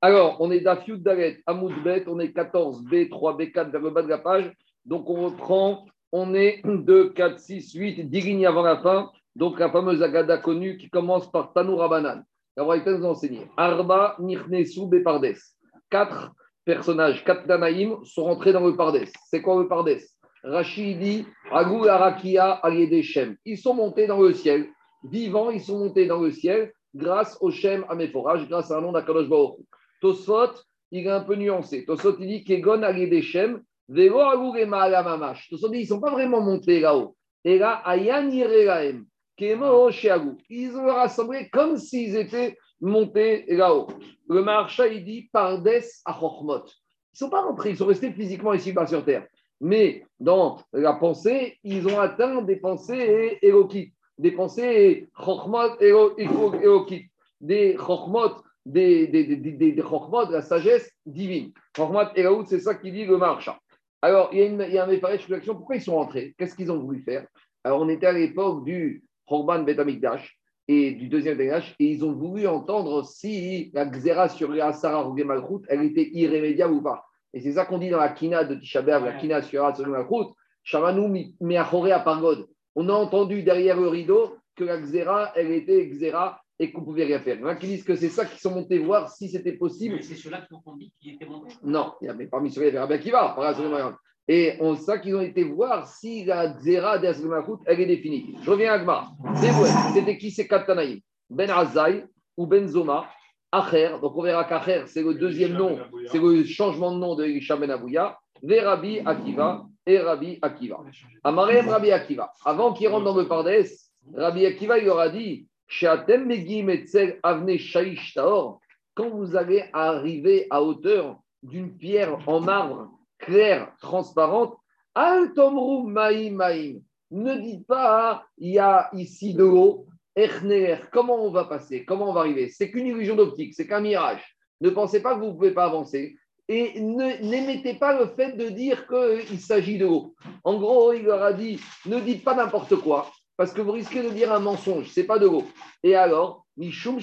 Alors, on est d'Afiud Dalet, Amoudbet, on est 14, B, 3, B4 vers le bas de la page. Donc, on reprend, on est 2, 4, 6, 8, 10 lignes avant la fin. Donc, la fameuse Agada connue qui commence par Tanoura Banan. La Braïta nous a enseigné Arba, Nirnesu, Bepardes. Quatre personnages, quatre Danaïm sont rentrés dans le Pardes. C'est quoi le Pardes? Rachidi, Agou, Arakia, Aliedeshem. Ils sont montés dans le ciel. Vivants, ils sont montés dans le ciel grâce au Shem Améphorage, grâce à un nom d'Akadosh Baruch. Tosfot, il est un peu nuancé. Tosfot, il dit Kegon Aliedeshem, Velo Mamash. Tosfot ils ne sont pas vraiment montés là-haut. Et là, Ayan Yirelaem, Kemo. Ils ont rassemblé comme s'ils étaient montés là-haut. Le Maharsha, il dit Pardes à Chochmot. Ils ne sont pas rentrés, ils sont restés physiquement ici-bas sur terre. Mais dans la pensée, ils ont atteint des pensées éloquites, des pensées Chochmot éloquites, des Chochmot, des, des, des, des, de la sagesse divine. Chochmot Elout, c'est ça qui dit le Maharsha. Alors, il y a, une, il y a un explication. Pourquoi ils sont rentrés? Qu'est-ce qu'ils ont voulu faire? Alors, on était à l'époque du Chorban Betamikdash et du deuxième Betamikdash, et ils ont voulu entendre si la Xéra sur les Asara ou Malchut, elle était irrémédiable ou pas. Et c'est ça qu'on dit dans la Kina de Tisha la Kina sur Malchut, Shamanu Meachore à Pargod. On a entendu derrière le rideau que la Xéra, elle était Xéra et qu'on ne pouvait rien faire. Il y en a qui disent que c'est ça qu'ils sont montés voir si c'était possible. C'est ceux-là qui ont dit qu'ils étaient montés Non, il y a, mais parmi ceux-là, il y avait Rabbi et on sait qu'ils ont été voir si la Xéra d'Asgemakout, elle est définie. Je reviens à Gmar. C'était qui? Ces Katanaïm Ben Azaï ou Ben Zoma Acher. Donc on verra qu'Acher, c'est le deuxième nom, c'est le changement de nom de Elisha Ben Abouya. Rabbi Akiva et Rabbi Akiva. Rabbi Akiva. Avant qu'il rentre dans le Pardes, Rabbi Akiva, il leur a dit quand vous allez arriver à hauteur d'une pierre en marbre claire, transparente, Altomru Maïm. Ne dites pas, il y a ici de l'eau, comment on va passer, comment on va arriver? C'est qu'une illusion d'optique, c'est qu'un mirage. Ne pensez pas que vous ne pouvez pas avancer. Et n'émettez pas le fait de dire qu'il s'agit de l'eau. En gros, il leur a dit, ne dites pas n'importe quoi, parce que vous risquez de dire un mensonge, c'est pas de l'eau. Et alors, Mishum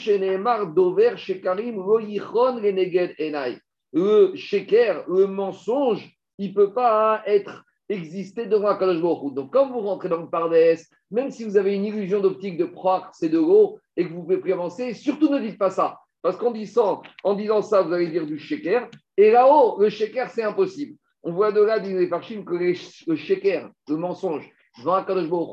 Dover Shekarim Enai le sheker, le mensonge, il ne peut pas être exister devant Akadosh Baruch Donc, quand vous rentrez dans le Pardès, même si vous avez une illusion d'optique de croire que c'est de l'eau et que vous pouvez plus avancer, surtout ne dites pas ça. Parce qu'en disant, en disant ça, vous allez dire du sheker. Et là-haut, le sheker, c'est impossible. On voit de là, disent les Farchim, que le sheker, le mensonge,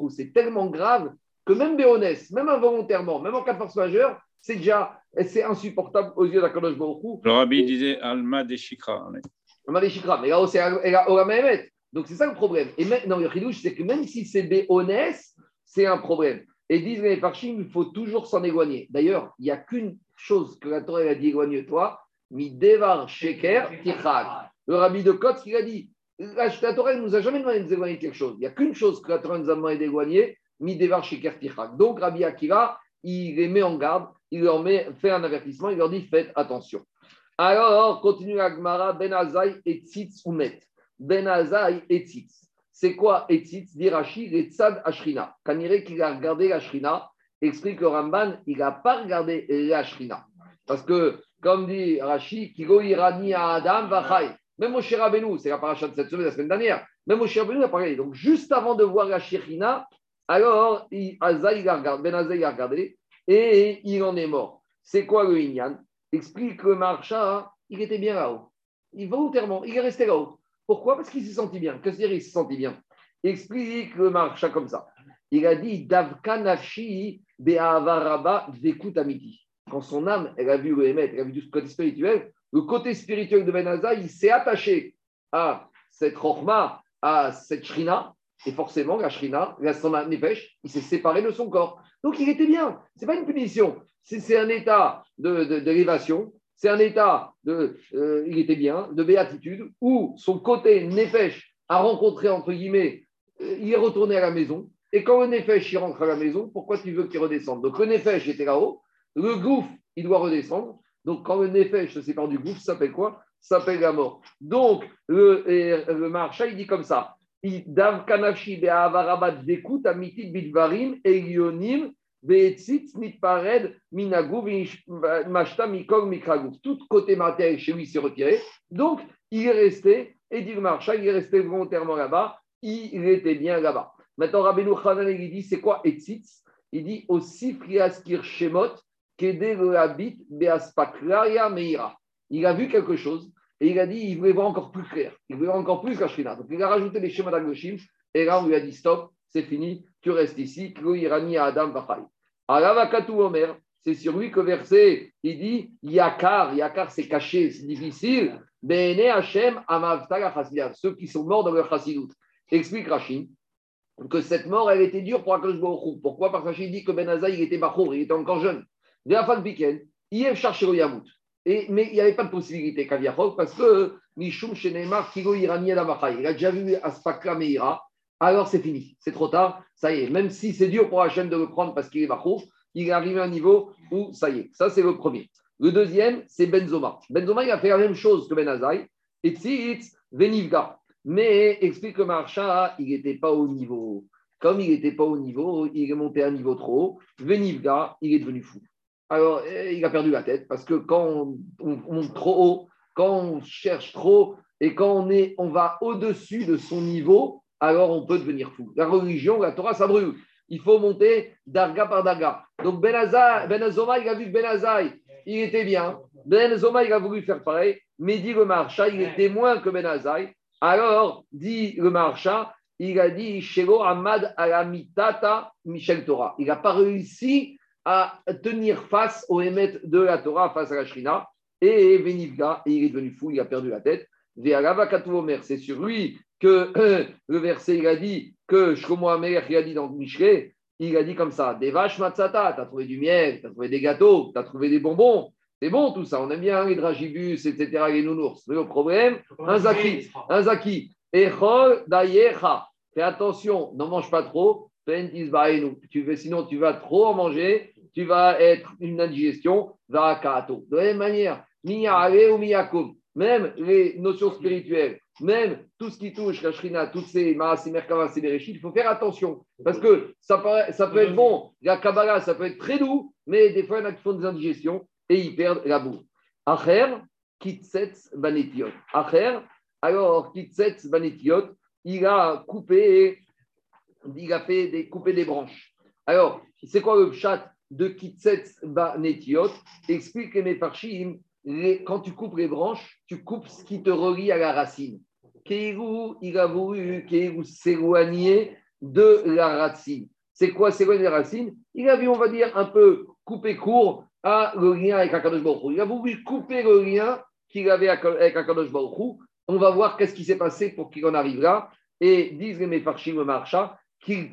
c'est tellement grave que même Béonès, même involontairement, même en cas de force majeure, c'est déjà c'est insupportable aux yeux d'Akadosh Baruch Le rabbi disait Alma de Shikra. Alma de Shikra, mais là, c'est Ola Donc c'est ça le problème. Et maintenant, le chidouche, c'est que même si c'est Béonès, c'est un problème. Et disent les Parchim, il faut toujours s'en éloigner. D'ailleurs, il n'y a qu'une chose que la Torah a dit éloigne-toi, mi devar sheker tichag. Le rabbi de Kotz, il a dit la, Torah ne nous a jamais demandé de nous éloigner quelque chose. Il n'y a qu'une chose que la Torah nous a demandé d'éloigner, mi devar sheker tichag. Donc, Rabbi Akiva, il les met en garde il leur met, fait un avertissement, il leur dit faites attention. Alors, continue Agmara, Ben Azaï et Tzitz Umet. Ben Azaï et Tzitz. C'est quoi Etzitz Dit Rashi, les Tzad Ashrina. Kanire qu'il a regardé la explique le Ramban, il n'a pas regardé la Shrina. Parce que, comme dit Rashi, Kigo Irani à Adam Vachai. Même au Shirabenu, c'est la paracha de cette semaine, la semaine dernière, même il n'a pas regardé. Donc, juste avant de voir la Shrina, alors, Azaï, il a regardé, Ben Azaï, il a regardé et il en est mort. C'est quoi le Inyan? Explique le marcha, il était bien là-haut. Il volontairement, il est resté là-haut. Pourquoi? Parce qu'il s'est senti bien. Que c'est-à-dire il s'est senti bien Explique le marcha comme ça. Il a dit Davka nafshi be'avaraba. Quand son âme, elle a vu le émettre, elle a vu ce côté spirituel, le côté spirituel de Benaza, il s'est attaché à cette rochma, à cette shrina, et forcément, la shrina, la son nefesh, il s'est séparé de son corps. Donc il était bien. Ce n'est pas une punition. C'est un état d'élévation, de, c'est un état de béatitude, où son côté Nefesh a rencontré, entre guillemets, euh, il est retourné à la maison. Et quand le Nefesh il rentre à la maison, pourquoi tu veux qu'il redescende? Donc le Nefesh était là-haut, le gouffre, il doit redescendre. Donc quand le Nefesh se sépare du gouffre, ça s'appelle quoi? Ça s'appelle la mort. Donc le, le marcha, il dit comme ça Dav mikog. Tout côté matériel chez lui s'est retiré. Donc, il est resté, et dit le marchand, il est resté volontairement là-bas. Il était bien là-bas. Maintenant, Rabbeinu Hanan, il dit c'est quoi etzitz? Il dit aussi friaskir shemot kede habit meira. Il a vu quelque chose et il a dit il voulait voir encore plus clair. Il voulait voir encore plus la. Donc, il a rajouté les schémas d'Agloshim et là, on lui a dit stop, c'est fini, tu restes ici. Klo irani Adam Bachai. Aravakatu Omer, c'est sur lui que verset, il dit Yakar, Yakar c'est caché, c'est difficile. Ceux qui sont morts dans leur chassidut. Explique Rachid que cette mort, elle était dure pour Akash Baruch Pourquoi? Parce qu'il dit que Ben Azaï, il était bachour, il était encore jeune. De la fin de week-end, il est cherché au Yamout. Et, mais il n'y avait pas de possibilité Kaviachok parce que Mishum Shenemar Kigo Irani Il a déjà vu Aspakla Meira. Alors c'est fini, c'est trop tard, ça y est. Même si c'est dur pour Hachem de le prendre parce qu'il est bachour, il est arrivé à un niveau où ça y est. Ça, c'est le premier. Le deuxième, c'est Benzoma. Benzoma, il a fait la même chose que Ben Azaï. Et Tzitz Venivga. Mais, explique le Marcha, il n'était pas au niveau. Comme il n'était pas au niveau, il est monté à un niveau trop haut. Venivga, il est devenu fou. Alors, eh, il a perdu la tête parce que quand on, monte trop haut, quand on cherche trop et quand on, est, on va au-dessus de son niveau, alors on peut devenir fou. La religion, la Torah, ça brûle. Il faut monter darga par darga. Donc Ben, ben Azoma, il a vu que Ben Azaï, il était bien. Ben Azoma, il a voulu faire pareil. Mais dit le marcha, il était moins que Ben Azaï. Alors, dit le marcha, il a dit Shelo Ahmad Alamitata Michel Torah. Il n'a pas réussi à tenir face au émet de la Torah, face à la Shrina. Et Venivga, il est devenu fou, il a perdu la tête. C'est sur lui que le verset, il a dit que Shlomo il a dit dans Michelet, il a dit comme ça Des vaches matzata, tu as trouvé du miel, tu as trouvé des gâteaux, tu as trouvé des bonbons. C'est bon tout ça, on aime bien les dragibus, etc., les nounours. Mais le problème, un zaki, un zaki. Fais attention, n'en mange pas trop. Tu fais, sinon, tu vas trop en manger, tu vas être une indigestion. De la même manière, ou. Même les notions spirituelles, même tout ce qui touche la shrina, toutes ces maas, merkava, il faut faire attention. Parce que ça, ça peut être bon, la kabbalah, ça peut être très doux, mais des fois, il y en a qui font des indigestions et ils perdent la boue. Acher, kitsetz banetiot. Acher, alors kitsetz banetiot, il a coupé, il a fait des, coupé des branches. Alors, c'est quoi le chat de kitsetz banetiot Explique les parchim, quand tu coupes les branches, tu coupes ce qui te relie à la racine. Kéhou, il a voulu s'éloigner de la racine. C'est quoi s'éloigner de la racine? Il a vu, on va dire, un peu couper court à le lien avec Akadosh Baruch Il a voulu couper le lien qu'il avait avec Akadosh Baruch On va voir qu'est-ce qui s'est passé pour qu'il en arrive là. Et disent les Mefarshim Marcha qu'il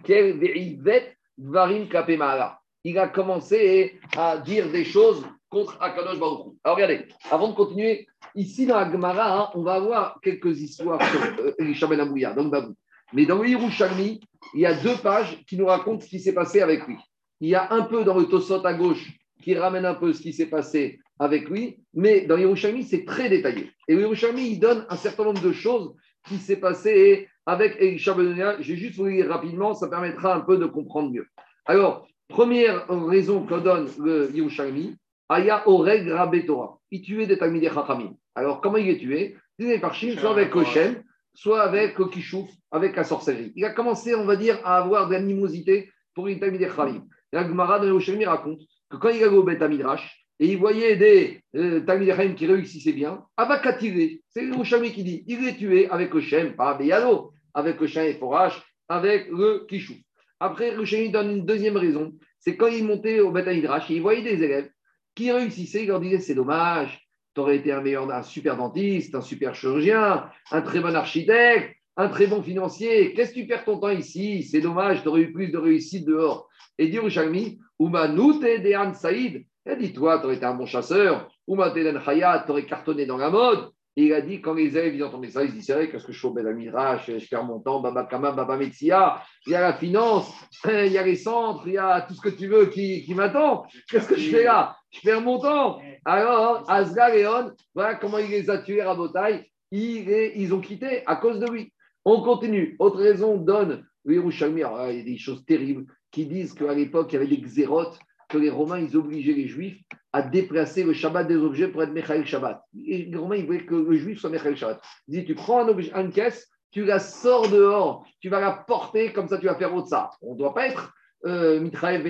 Il a commencé à dire des choses contre Akadosh Baruch Alors regardez, avant de continuer, ici dans la Gemara, hein, on va avoir quelques histoires sur euh, Ben donc Babou. Mais dans Yerushalmi, il y a deux pages qui nous racontent ce qui s'est passé avec lui. Il y a un peu dans le Tosot à gauche qui ramène un peu ce qui s'est passé avec lui, mais dans Yerushalmi, c'est très détaillé. Et Yerushalmi, il donne un certain nombre de choses qui s'est passé avec Elisha. Je vais juste vous lire rapidement, ça permettra un peu de comprendre mieux. Alors, première raison que donne le Yerushalmi, Aya Oreg Rabbe Torah. Il tuait des Talmidei Chachamim. Alors, comment il est tué? Il est par soit avec Hoshem, soit avec Kishouf, avec la sorcellerie. Il a commencé, on va dire, à avoir de l'animosité pour les Talmidei Chachamim. La Gemara de Hoshem raconte que quand il allait au Beth Amidrash, et il voyait des euh, qui réussissaient bien, Abakatiré, c'est le qui dit, il est tué avec Hoshem, pas Beyado, avec Hoshem et Forash, avec le Kishouf. Après, Hoshem donne une deuxième raison, c'est quand il montait au Beth Amidrash, il voyait des élèves qui réussissaient, il leur disait c'est dommage, tu aurais été un meilleur, un super dentiste, un super chirurgien, un très bon architecte, un très bon financier. Qu'est-ce que tu perds ton temps ici? C'est dommage, tu aurais eu plus de réussite dehors. Et dit Rouchalmi, Oumanute de Saïd, il a dit toi, tu aurais été un bon chasseur, Ouma Den Hayat, tu aurais cartonné dans la mode. Et il a dit, quand les élèves ils entendaient ça, ils se disaient, c'est vrai, qu'est-ce que je fais au Belamirash, je perds mon temps, Baba Kama, Baba Metsia, il y a la finance, il y a les centres, il y a tout ce que tu veux qui, qui m'attend. Qu'est-ce que je fais là? Je perds mon temps. Alors, Asgar et On, voilà comment il les a tués à Botaï. Ils ont quitté à cause de lui. On continue. Autre raison donne, oui, il y a des choses terribles. qui disent qu'à l'époque, il y avait des xérotes, que les Romains, ils obligeaient les Juifs à déplacer le Shabbat des objets pour être Mechael Shabbat. Et les Romains, ils voulaient que le Juif soit Mechael Shabbat. Ils disaient, tu prends un objet, une caisse, tu la sors dehors, tu vas la porter, comme ça tu vas faire autre ça. On ne doit pas être euh, Mitraev. Il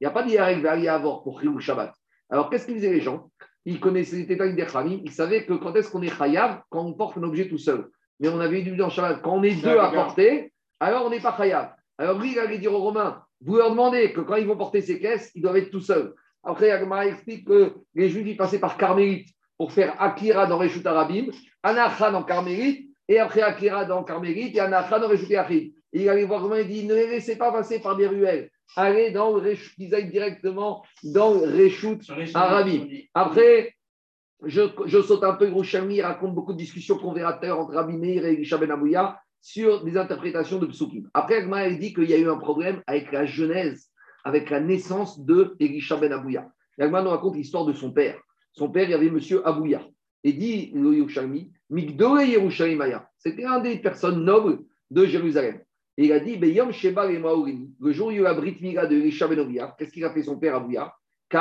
n'y a pas d'Yarek Avoir pour le Shabbat. Alors, qu'est-ce qu'ils disaient les gens? Ils connaissaient les détails des Khamim, ils savaient que quand est-ce qu'on est Chayav, quand on porte un objet tout seul. Mais on avait dit dans Shabbat, quand on est deux à porter, alors on n'est pas Chayav. Alors lui, il allait dire aux Romains, vous leur demandez que quand ils vont porter ces caisses, ils doivent être tout seuls. Après, Agmara explique que les Juifs, ils passaient par Carmélite pour faire Akira dans Reshut Arabim, Anachan en Carmélite, et après Akira dans Carmélite, et Anachan dans Reshut Achim. Et il allait voir Romain, il dit, ne les laissez pas passer par des ruelles. Allez dans le Reshut, ils aillent directement dans Reshut Arabim. Après, je, saute un peu, Rouchami raconte beaucoup de discussions qu'on verra entre Rabbi Meir et Elisha Ben Abouya sur des interprétations de Psukim. Après, Agma, dit qu'il y a eu un problème avec la genèse, avec la naissance de Elisha Ben Abouya. Agma nous raconte l'histoire de son père. Son père, il y avait monsieur Abouya. Et dit Yerushalmi, Yerushalimaya. C'était un des personnes nobles de Jérusalem. Et il a dit, Yom Sheba le jour où il y a eu la Brit de Elisha Ben Abouya, qu'est-ce qu'il a fait son père Abouya? Il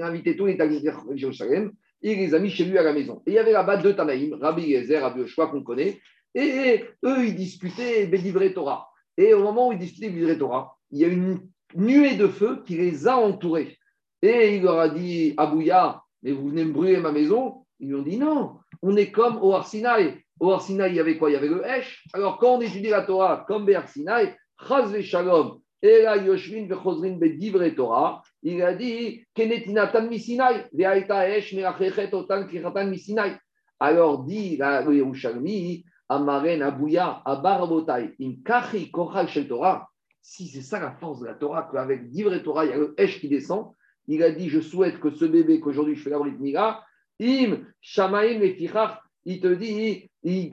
a invité tous les talibans de il les a mis chez lui à la maison. Et il y avait là-bas deux Tanaïm, Rabbi Yezer, Rabbi Oshua, qu'on connaît, et, eux, ils discutaient Bédivré Torah. Et au moment où ils discutaient Bédivré Torah, il y a une nuée de feu qui les a entourés. Et il leur a dit, Abouya, mais vous venez me brûler ma maison? Ils lui ont dit, non, on est comme au Arsinaï. Au Arsinaï, il y avait quoi? Il y avait le Hesh. Alors, quand on étudie la Torah comme Be'arsinaï, Chaz Shalom, et là, Yoshvin Vechozrin Bedivre Torah, il a dit Kenetinatan Misinai, Veaita Esh Merachechet Otan Kiratan Misinai. Alors dit le Yerushalmi, Amaren Abouya, Abarabotai, Imkachi Kochal Shel Torah. Si c'est ça la force de la Torah, qu'avec Divre Torah, il y a le Esh qui descend, il a dit Je souhaite que ce bébé qu'aujourd'hui je fais la Mila, Im Shamaim Lefichach, il te dit Je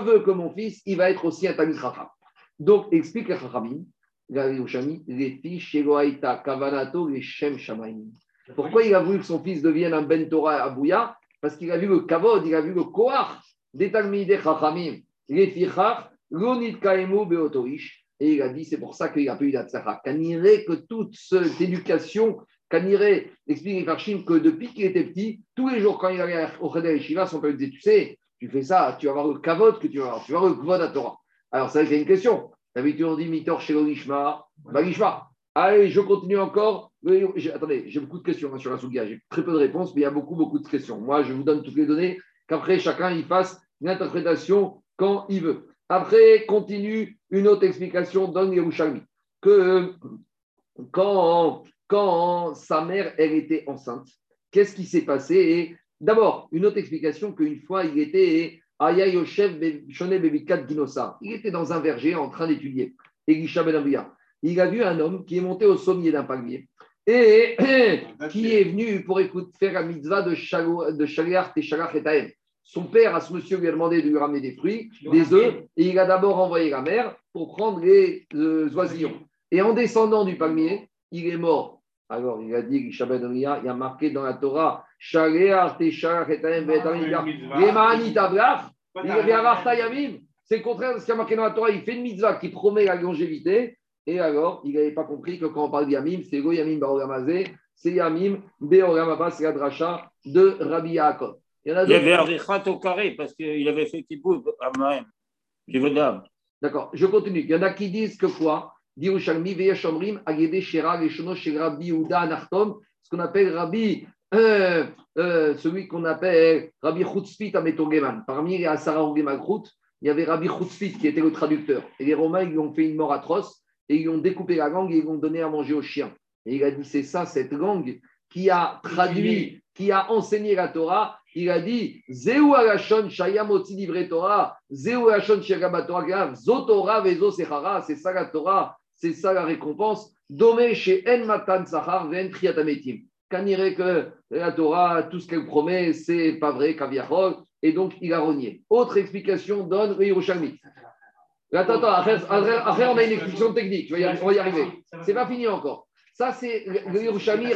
veux que mon fils, il va être aussi un Talmud Chacham. Donc, explique les Chachamim, pourquoi il a voulu que son fils devienne un Ben Torah à Bouya? Parce qu'il a vu le kavod, il a vu le koach des Talmidei Chachamim. Les l'onit kaemu. Et il a dit, c'est pour ça qu'il a pu eu d'Atzara. que toute cette éducation Kaniré explique Farshim que depuis qu'il était petit, tous les jours quand il allait au Cheder Shiva, son père lui disait Tu sais, tu fais ça, tu vas avoir le kavod que tu vas avoir, tu vas avoir le kvod à Torah. Alors, ça, c'est une question. D'habitude, on dit Mitor chez Lishma, Bagishma. Allez, je continue encore. Attendez, j'ai beaucoup de questions hein, sur la Sougia. J'ai très peu de réponses, mais il y a beaucoup, beaucoup de questions. Moi, je vous donne toutes les données, qu'après, chacun il fasse une interprétation quand il veut. Après, continue une autre explication dans Yerushalmi. Que euh, quand quand sa mère, elle était enceinte, qu'est-ce qui s'est passé? D'abord, une autre explication qu'une fois, il était il était dans un verger en train d'étudier. Ben il a vu un homme qui est monté au sommet d'un palmier et qui est venu pour écouter, faire la mitzvah de Shaliach et Son père, à ce monsieur, lui a demandé de lui ramener des fruits, des œufs, et il a d'abord envoyé la mère pour prendre les euh, oisillons. Et en descendant du palmier, il est mort alors, il a dit, il y a marqué dans la Torah, c'est le contraire de ce qu'il y a marqué dans la Torah. Il fait une mitzvah qui promet la longévité. Et alors, il n'avait pas compris que quand on parle d'Yamim, c'est Go Yamim Baogamazé, c'est Yamim Beogamaba, c'est la dracha de Rabbi Yaakov. Il y, a il avait Arichat au carré parce qu'il avait fait Kippour à même. D'accord, je continue. Il y en a qui disent que quoi? Ce qu'on appelle Rabbi, euh, euh, celui qu'on appelle Rabbi Chutzpit Ametogeman. Parmi les Asara il y avait Rabbi Chutzpit qui était le traducteur. Et les Romains, ils lui ont fait une mort atroce et ils ont découpé la langue et ils l'ont donné à manger aux chiens. Et il a dit c'est ça, cette langue qui a traduit, qui a enseigné la Torah. Il a dit Zeu alashon shayamoti Torah, Zeu alashon Zotora vezo sechara, c'est ça la Torah. C'est ça la récompense. Domé chez En Matan Sahar Ven Triatametim. Qu'anirait que la Torah, tout ce qu'elle promet, c'est pas vrai, Kaviachol, et donc il a renié. Autre explication donne le Yerushalmi. Attends, attends, après, on a une explication technique, on va y arriver. C'est pas fini encore. Ça, c'est le Yerushalmi.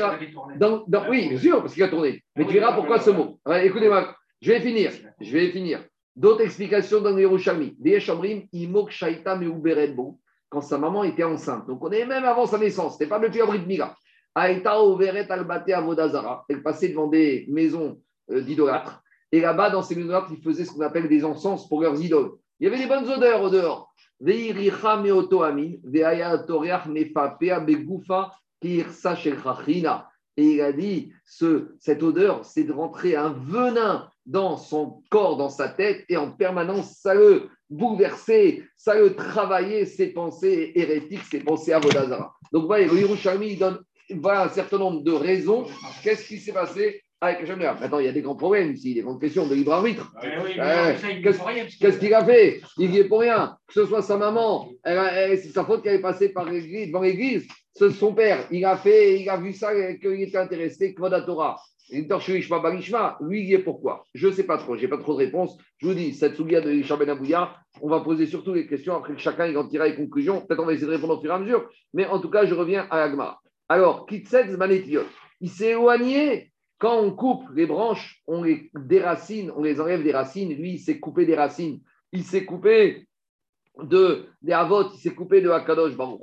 Dans, oui, bien sûr, parce qu'il a tourné. Mais tu verras pourquoi ce mot. Écoutez-moi, je vais finir. Je vais finir. D'autres explications dans les Yerushalmi. Des Shamrim, Imok Shaita Meuberedbo, quand sa maman était enceinte. Donc on est même avant sa naissance, c'était pas depuis Abrit Mila. Aïta Overet Albate Avodazara. Elle passait devant des maisons euh, d'idolâtres. Et là-bas, dans ces maisons d'idolâtres, ils faisaient ce qu'on appelle des encens pour leurs idoles. Il y avait des bonnes odeurs au dehors. Meoto amin, begufa kirsa. Et il a dit, ce, cette odeur, c'est de rentrer un venin dans son corps, dans sa tête, et en permanence, ça le bouleversait, ça le travaillait, ses pensées hérétiques, ses pensées à Vodazara. Donc, le Yerushalmi, il donne voilà un certain nombre de raisons. Qu'est-ce qui s'est passé? Avec Hachem Maintenant, il y a des grands problèmes ici, des grandes questions de libre arbitre. Oui, Qu'est-ce qu'il a fait? Il y est pour rien. Que ce soit sa maman, c'est sa faute qu'elle est passée par l'église, devant l'église. C'est son père. Il a fait, il a vu ça, qu'il était intéressé, Kvod Torah. Il torche Ishma Barishma. Lui, il y est pourquoi? Je ne sais pas trop, je n'ai pas trop de réponses. Je vous dis, cette soulia de Isha Ben Abouya, on va poser surtout les questions après que chacun il en tirera les conclusions. Peut-être on va essayer de répondre au fur et à mesure. Mais en tout cas, je reviens à Agmar. Alors, Kitsetz Manetiot, il s'est éloigné. Quand on coupe les branches, on les déracine, on les enlève des racines. Lui, il s'est coupé des racines. Il s'est coupé de des Avot, il s'est coupé de Akadosh Baruch.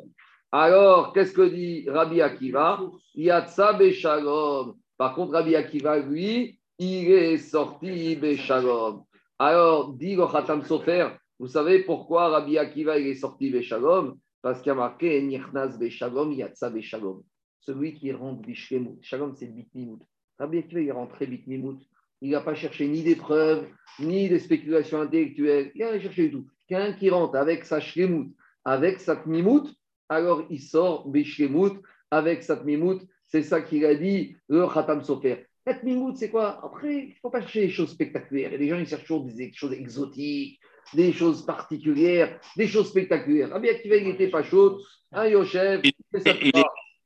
Alors, qu'est-ce que dit Rabbi Akiva? Yatsa Beshalom. Par contre, Rabbi Akiva, lui, il est sorti Beshalom. Alors, dit le Sofer, vous savez pourquoi Rabbi Akiva il est sorti Beshalom? Parce qu'il y a marqué Nirnas Beshalom, Yatsa Beshalom. Celui qui rentre Bishlemut. Shalom, c'est Bitnimut. Rabbi Akiva, il est rentré Bitnimut. Il n'a pas cherché ni des preuves, ni des spéculations intellectuelles. Il n'a rien cherché du tout. Quelqu'un qui rentre avec sa shlemut, avec sa tmimout, alors il sort Bishlemut avec sa tmimout. C'est ça qu'il a dit le Khatam Sofer. La tmimout, c'est quoi? Après, il ne faut pas chercher des choses spectaculaires. Et les gens, ils cherchent toujours des choses exotiques, des choses particulières, des choses spectaculaires. Rabbi Akiva, il n'était pas chaud. Un Yoshev, Il- c'est ça. il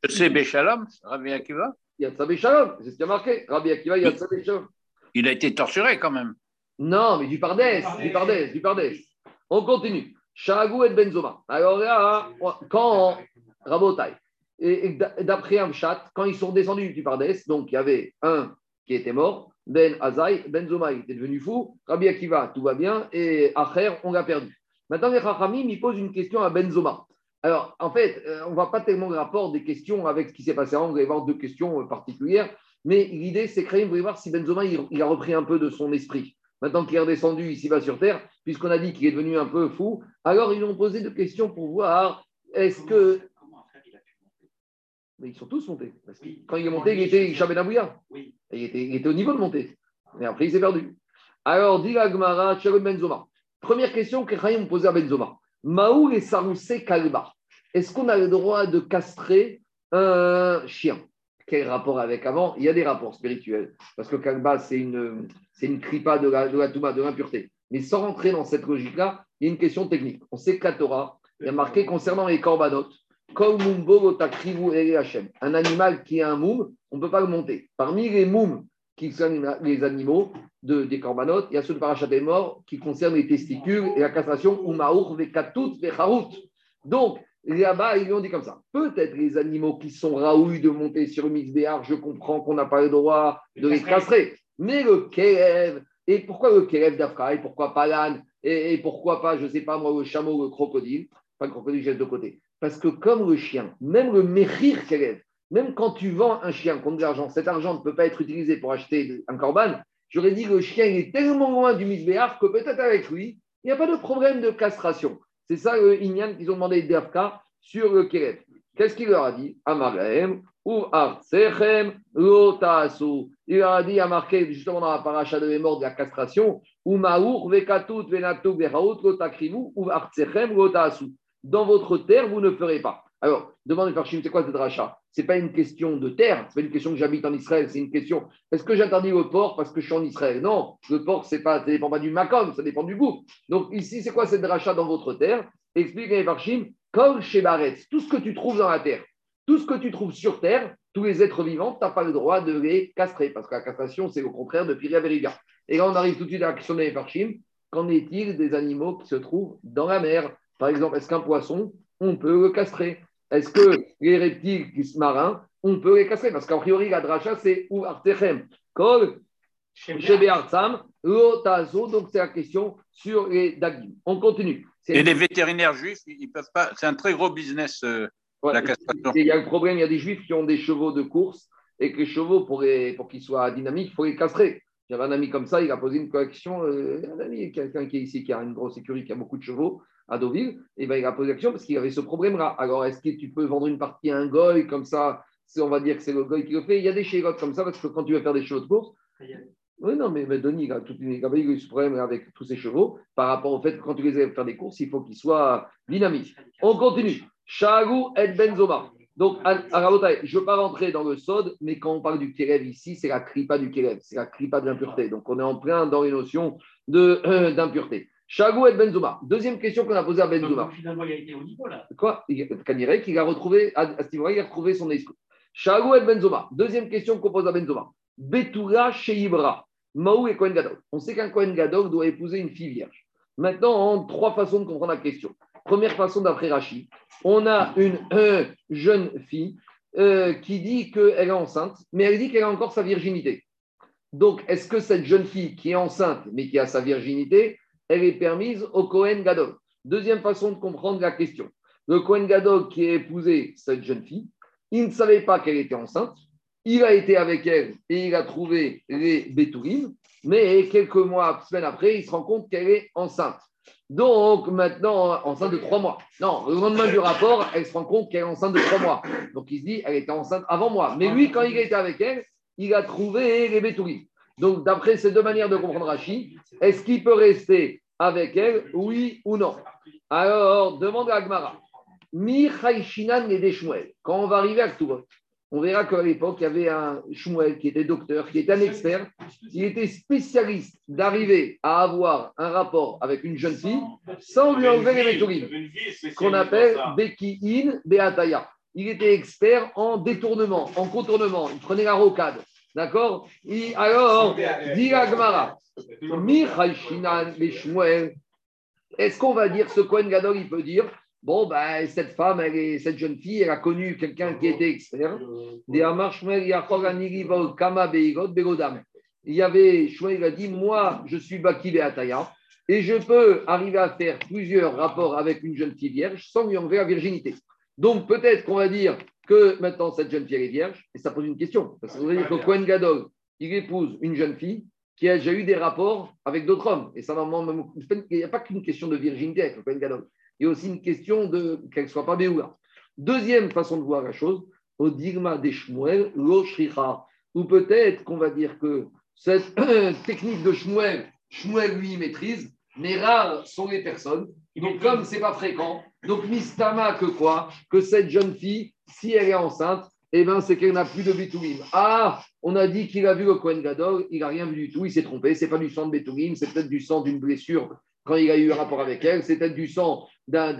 C'est Béchalom, Rabbi Akiva? Il y a Tzabé Shalom, c'est ce qui a marqué. Rabbi Akiva, il y a Tzabé Shalom. Il a été torturé quand même. Non, mais du Pardès, du Pardès, du Pardès. On continue. Shagou et Benzoma. Alors là, quand Rabotai, et et d'après un chat, quand ils sont descendus du Pardès, donc il y avait un qui était mort, Ben Azaï, Benzoma, il était devenu fou, Rabbi Akiva, tout va bien, et Acher, on l'a perdu. Maintenant, les Chachamim, ils posent une question à Benzoma. Alors, en fait, euh, on ne voit pas tellement le rapport des questions avec ce qui s'est passé avant, vous allez voir deux questions euh, particulières, mais l'idée, c'est que vous voulez voir si Benzoma, il, il a repris un peu de son esprit. Maintenant qu'il est redescendu ici-bas sur Terre, puisqu'on a dit qu'il est devenu un peu fou, alors ils ont posé deux questions pour voir est-ce que. Comment après il a pu monter? Mais ils sont tous montés. Parce que Oui. quand il est monté, il était. Oui. Il était, il était au niveau de montée. Et après, il s'est perdu. Alors, dit Tchalom Benzoma. Première question que Chaim posait à Benzoma. Maou et Saroussé Kalba. Est-ce qu'on a le droit de castrer un chien? Quel rapport avec avant? Il y a des rapports spirituels. Parce que Kalba, c'est une, c'est une kripa de la, de Touma, de l'impureté. Mais sans rentrer dans cette logique-là, il y a une question technique. On sait que la Torah, il y a marqué concernant les corbanotes. Un animal qui a un moum, on ne peut pas le monter. Parmi les moums qui sont les animaux de, des corbanotes, il y a ceux de Parachat des morts qui concernent les testicules et la castration, vecharout. Donc, là-bas, ils lui ont dit comme ça. Peut-être les animaux qui sont raouilles de monter sur une misbéar, je comprends qu'on n'a pas le droit de les castrer. Mais le kélev, et pourquoi le kélev d'Afra, et pourquoi pas l'âne, et, et pourquoi pas, je ne sais pas moi, le chameau, le crocodile, pas le crocodile, je de côté. Parce que comme le chien, même le mechir kélev, même quand tu vends un chien contre de l'argent, cet argent ne peut pas être utilisé pour acheter un corban, j'aurais dit que le chien il est tellement loin du misbéar que peut-être avec lui, il n'y a pas de problème de castration. C'est ça le Inyan qu'ils ont demandé d'Afka sur le Kéret. Qu'est-ce qu'il leur a dit? Amarem ou Artsechem Lotasu. Il leur a dit, a marqué justement dans la paracha de mémoire de la castration, ou Maour Vekatut Venatou Veraout Lotakrivu ou Artsechem Lotasu. Dans votre terre, vous ne ferez pas. Alors, demandez par Chim, c'est quoi cette rachat Ce n'est pas une question de terre, ce n'est pas une question que j'habite en Israël, c'est une question est-ce que j'interdis le porc parce que je suis en Israël? Non, le porc, c'est pas, ça ne dépend pas du macom, ça dépend du goût. Donc ici, c'est quoi cette rachat dans votre terre? Explique Parchim, comme chez Baretz, tout ce que tu trouves dans la terre, tout ce que tu trouves sur terre, tous les êtres vivants, tu n'as pas le droit de les castrer, parce que la castration, c'est au contraire de Piria Veriga. Et là, on arrive tout de suite à la question des qu'en est-il des animaux qui se trouvent dans la mer? Par exemple, est-ce qu'un poisson, on peut le castrer? Est-ce que les reptiles qui sont marins, on peut les castrer Parce qu'a priori, la dracha, c'est ou artechem, kol, Chez Béartsam, Lotazo, donc c'est la question sur les Dagim. On continue. Et les vétérinaires juifs, ils peuvent pas. C'est un très gros business, euh, Ouais, la castration. Il y a le problème, il y a des juifs qui ont des chevaux de course et que les chevaux, pour, les- pour qu'ils soient dynamiques, il faut les castrer. J'avais un ami comme ça, il a posé une collection, euh, un ami, quelqu'un qui est ici, qui a une grosse écurie, qui a beaucoup de chevaux à Deauville, et ben, il a posé l'action parce qu'il avait ce problème-là. Alors, est-ce que tu peux vendre une partie à un goy comme ça? On va dire que c'est le goy qui le fait. Il y a des chégotes comme ça parce que quand tu veux faire des chevaux de course, oui, non, mais, mais Denis, il a, toute une, il a eu ce problème avec tous ses chevaux par rapport au fait que quand tu les aides faire des courses, il faut qu'ils soient dynamiques. On continue. Shagou et Benzoma. Donc, à- à je ne veux pas rentrer dans le sod, mais quand on parle du Kérev ici, c'est la kripa du Kérev, c'est la kripa de l'impureté. Donc, on est en plein dans les notions euh, d'impureté. Shagou et Benzoma. Deuxième question qu'on a posée à Benzoma. Donc, finalement, il a été au niveau là. Quoi? Kanirek, il a retrouvé, à, ce niveau-là, il a retrouvé son esprit. Shagou et Benzoma. Deuxième question qu'on pose à Benzoma. Betura chez Ibra. Maou et Kohen Gadol. On sait qu'un Kohen Gadol doit épouser une fille vierge. Maintenant, en trois façons de comprendre la question. Première façon d'après Rachid, on a une euh, jeune fille euh, qui dit qu'elle est enceinte, mais elle dit qu'elle a encore sa virginité. Donc, est-ce que cette jeune fille qui est enceinte, mais qui a sa virginité, elle est permise au Kohen Gadol Deuxième façon de comprendre la question. Le Kohen Gadol qui a épousé cette jeune fille, il ne savait pas qu'elle était enceinte. Il a été avec elle et il a trouvé les Bétourim, mais quelques mois, semaines après, il se rend compte qu'elle est enceinte. Donc maintenant, enceinte de trois mois. Non, le lendemain du rapport, elle se rend compte qu'elle est enceinte de trois mois. Donc il se dit, elle était enceinte avant moi. Mais lui, quand il était avec elle, il a trouvé les Bétourim. Donc d'après ces deux manières de comprendre Rachid, est-ce qu'il peut rester avec elle, oui ou non? Alors, demande à Agmara. Mi et des. Quand on va arriver à Ktubot, on verra qu'à l'époque, il y avait un Shmuel qui était docteur, qui était un expert. Il était spécialiste d'arriver à avoir un rapport avec une jeune fille sans lui enlever les Bétourim, qu'on appelle Beki'in Beataya. Il était expert en détournement, en contournement. Il prenait la rocade. D'accord? Alors, dit Agmara, et est-ce qu'on va dire, ce Kohen Gadol, il peut dire, bon, ben, cette femme, elle est, cette jeune fille, elle a connu quelqu'un qui était Beirot, Begodam. Il y avait, Shmuel il a dit, moi, je suis Baki Beataya, et je peux arriver à faire plusieurs rapports avec une jeune fille vierge sans lui enlever la virginité. Donc, peut-être qu'on va dire que maintenant, cette jeune fille est vierge, et ça pose une question. Parce que ça veut dire que Kohen Gadol, il épouse une jeune fille qui a déjà eu des rapports avec d'autres hommes. Et ça, normalement, même- il n'y a pas qu'une question de virginité avec le Kohen Gadol. Il y a aussi une question de qu'elle ne soit pas Béoula. Deuxième façon de voir la chose, au digma des Shmuel, lo shricha. Ou peut-être qu'on va dire que cette technique de Shmuel, Shmuel lui maîtrise, mais rares sont les personnes. Donc, comme c'est pas fréquent, donc Mistama que quoi? Que cette jeune fille, si elle est enceinte, eh ben, c'est qu'elle n'a plus de Betourim. Ah, on a dit qu'il a vu le Kohen Gadol, il n'a rien vu du tout, il s'est trompé, c'est pas du sang de Betourim, c'est peut-être du sang d'une blessure quand il a eu un rapport avec elle, c'est peut-être du sang d'un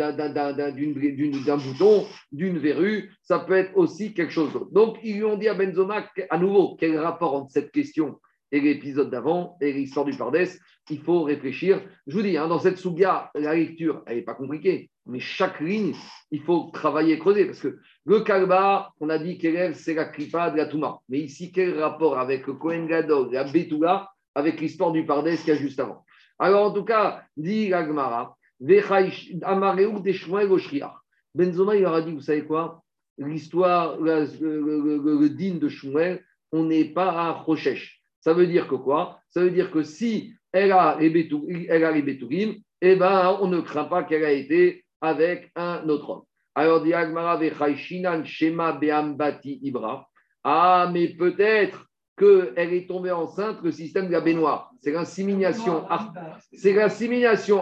bouton, d'une verrue, ça peut être aussi quelque chose d'autre. Donc, ils lui ont dit à Benzoma, à nouveau, quel rapport entre cette question et l'épisode d'avant et l'histoire du Pardès il faut réfléchir. Je vous dis, hein, dans cette souga, la lecture, elle n'est pas compliquée, mais chaque ligne, il faut travailler et creuser. Parce que le Kalba, on a dit qu'élève, c'est la Kripa de la Touma. Mais ici, quel rapport avec le Kohen Gadol, la Betula, avec l'histoire du Pardès qu'il y a juste avant? Alors, en tout cas, dit la Shriach. Benzoma, il leur a dit, vous savez quoi? L'histoire, le, le, din de Shmuel, on n'est pas à Rochesh. Ça veut dire que quoi? Ça veut dire que si elle a les Bétourim, eh ben, on ne craint pas qu'elle a été avec un autre homme. Alors, dit Agmara Shinan Shema Beambati Ibra. Ah, mais peut-être qu'elle est tombée enceinte, le système de la baignoire. C'est l'insémination, ar-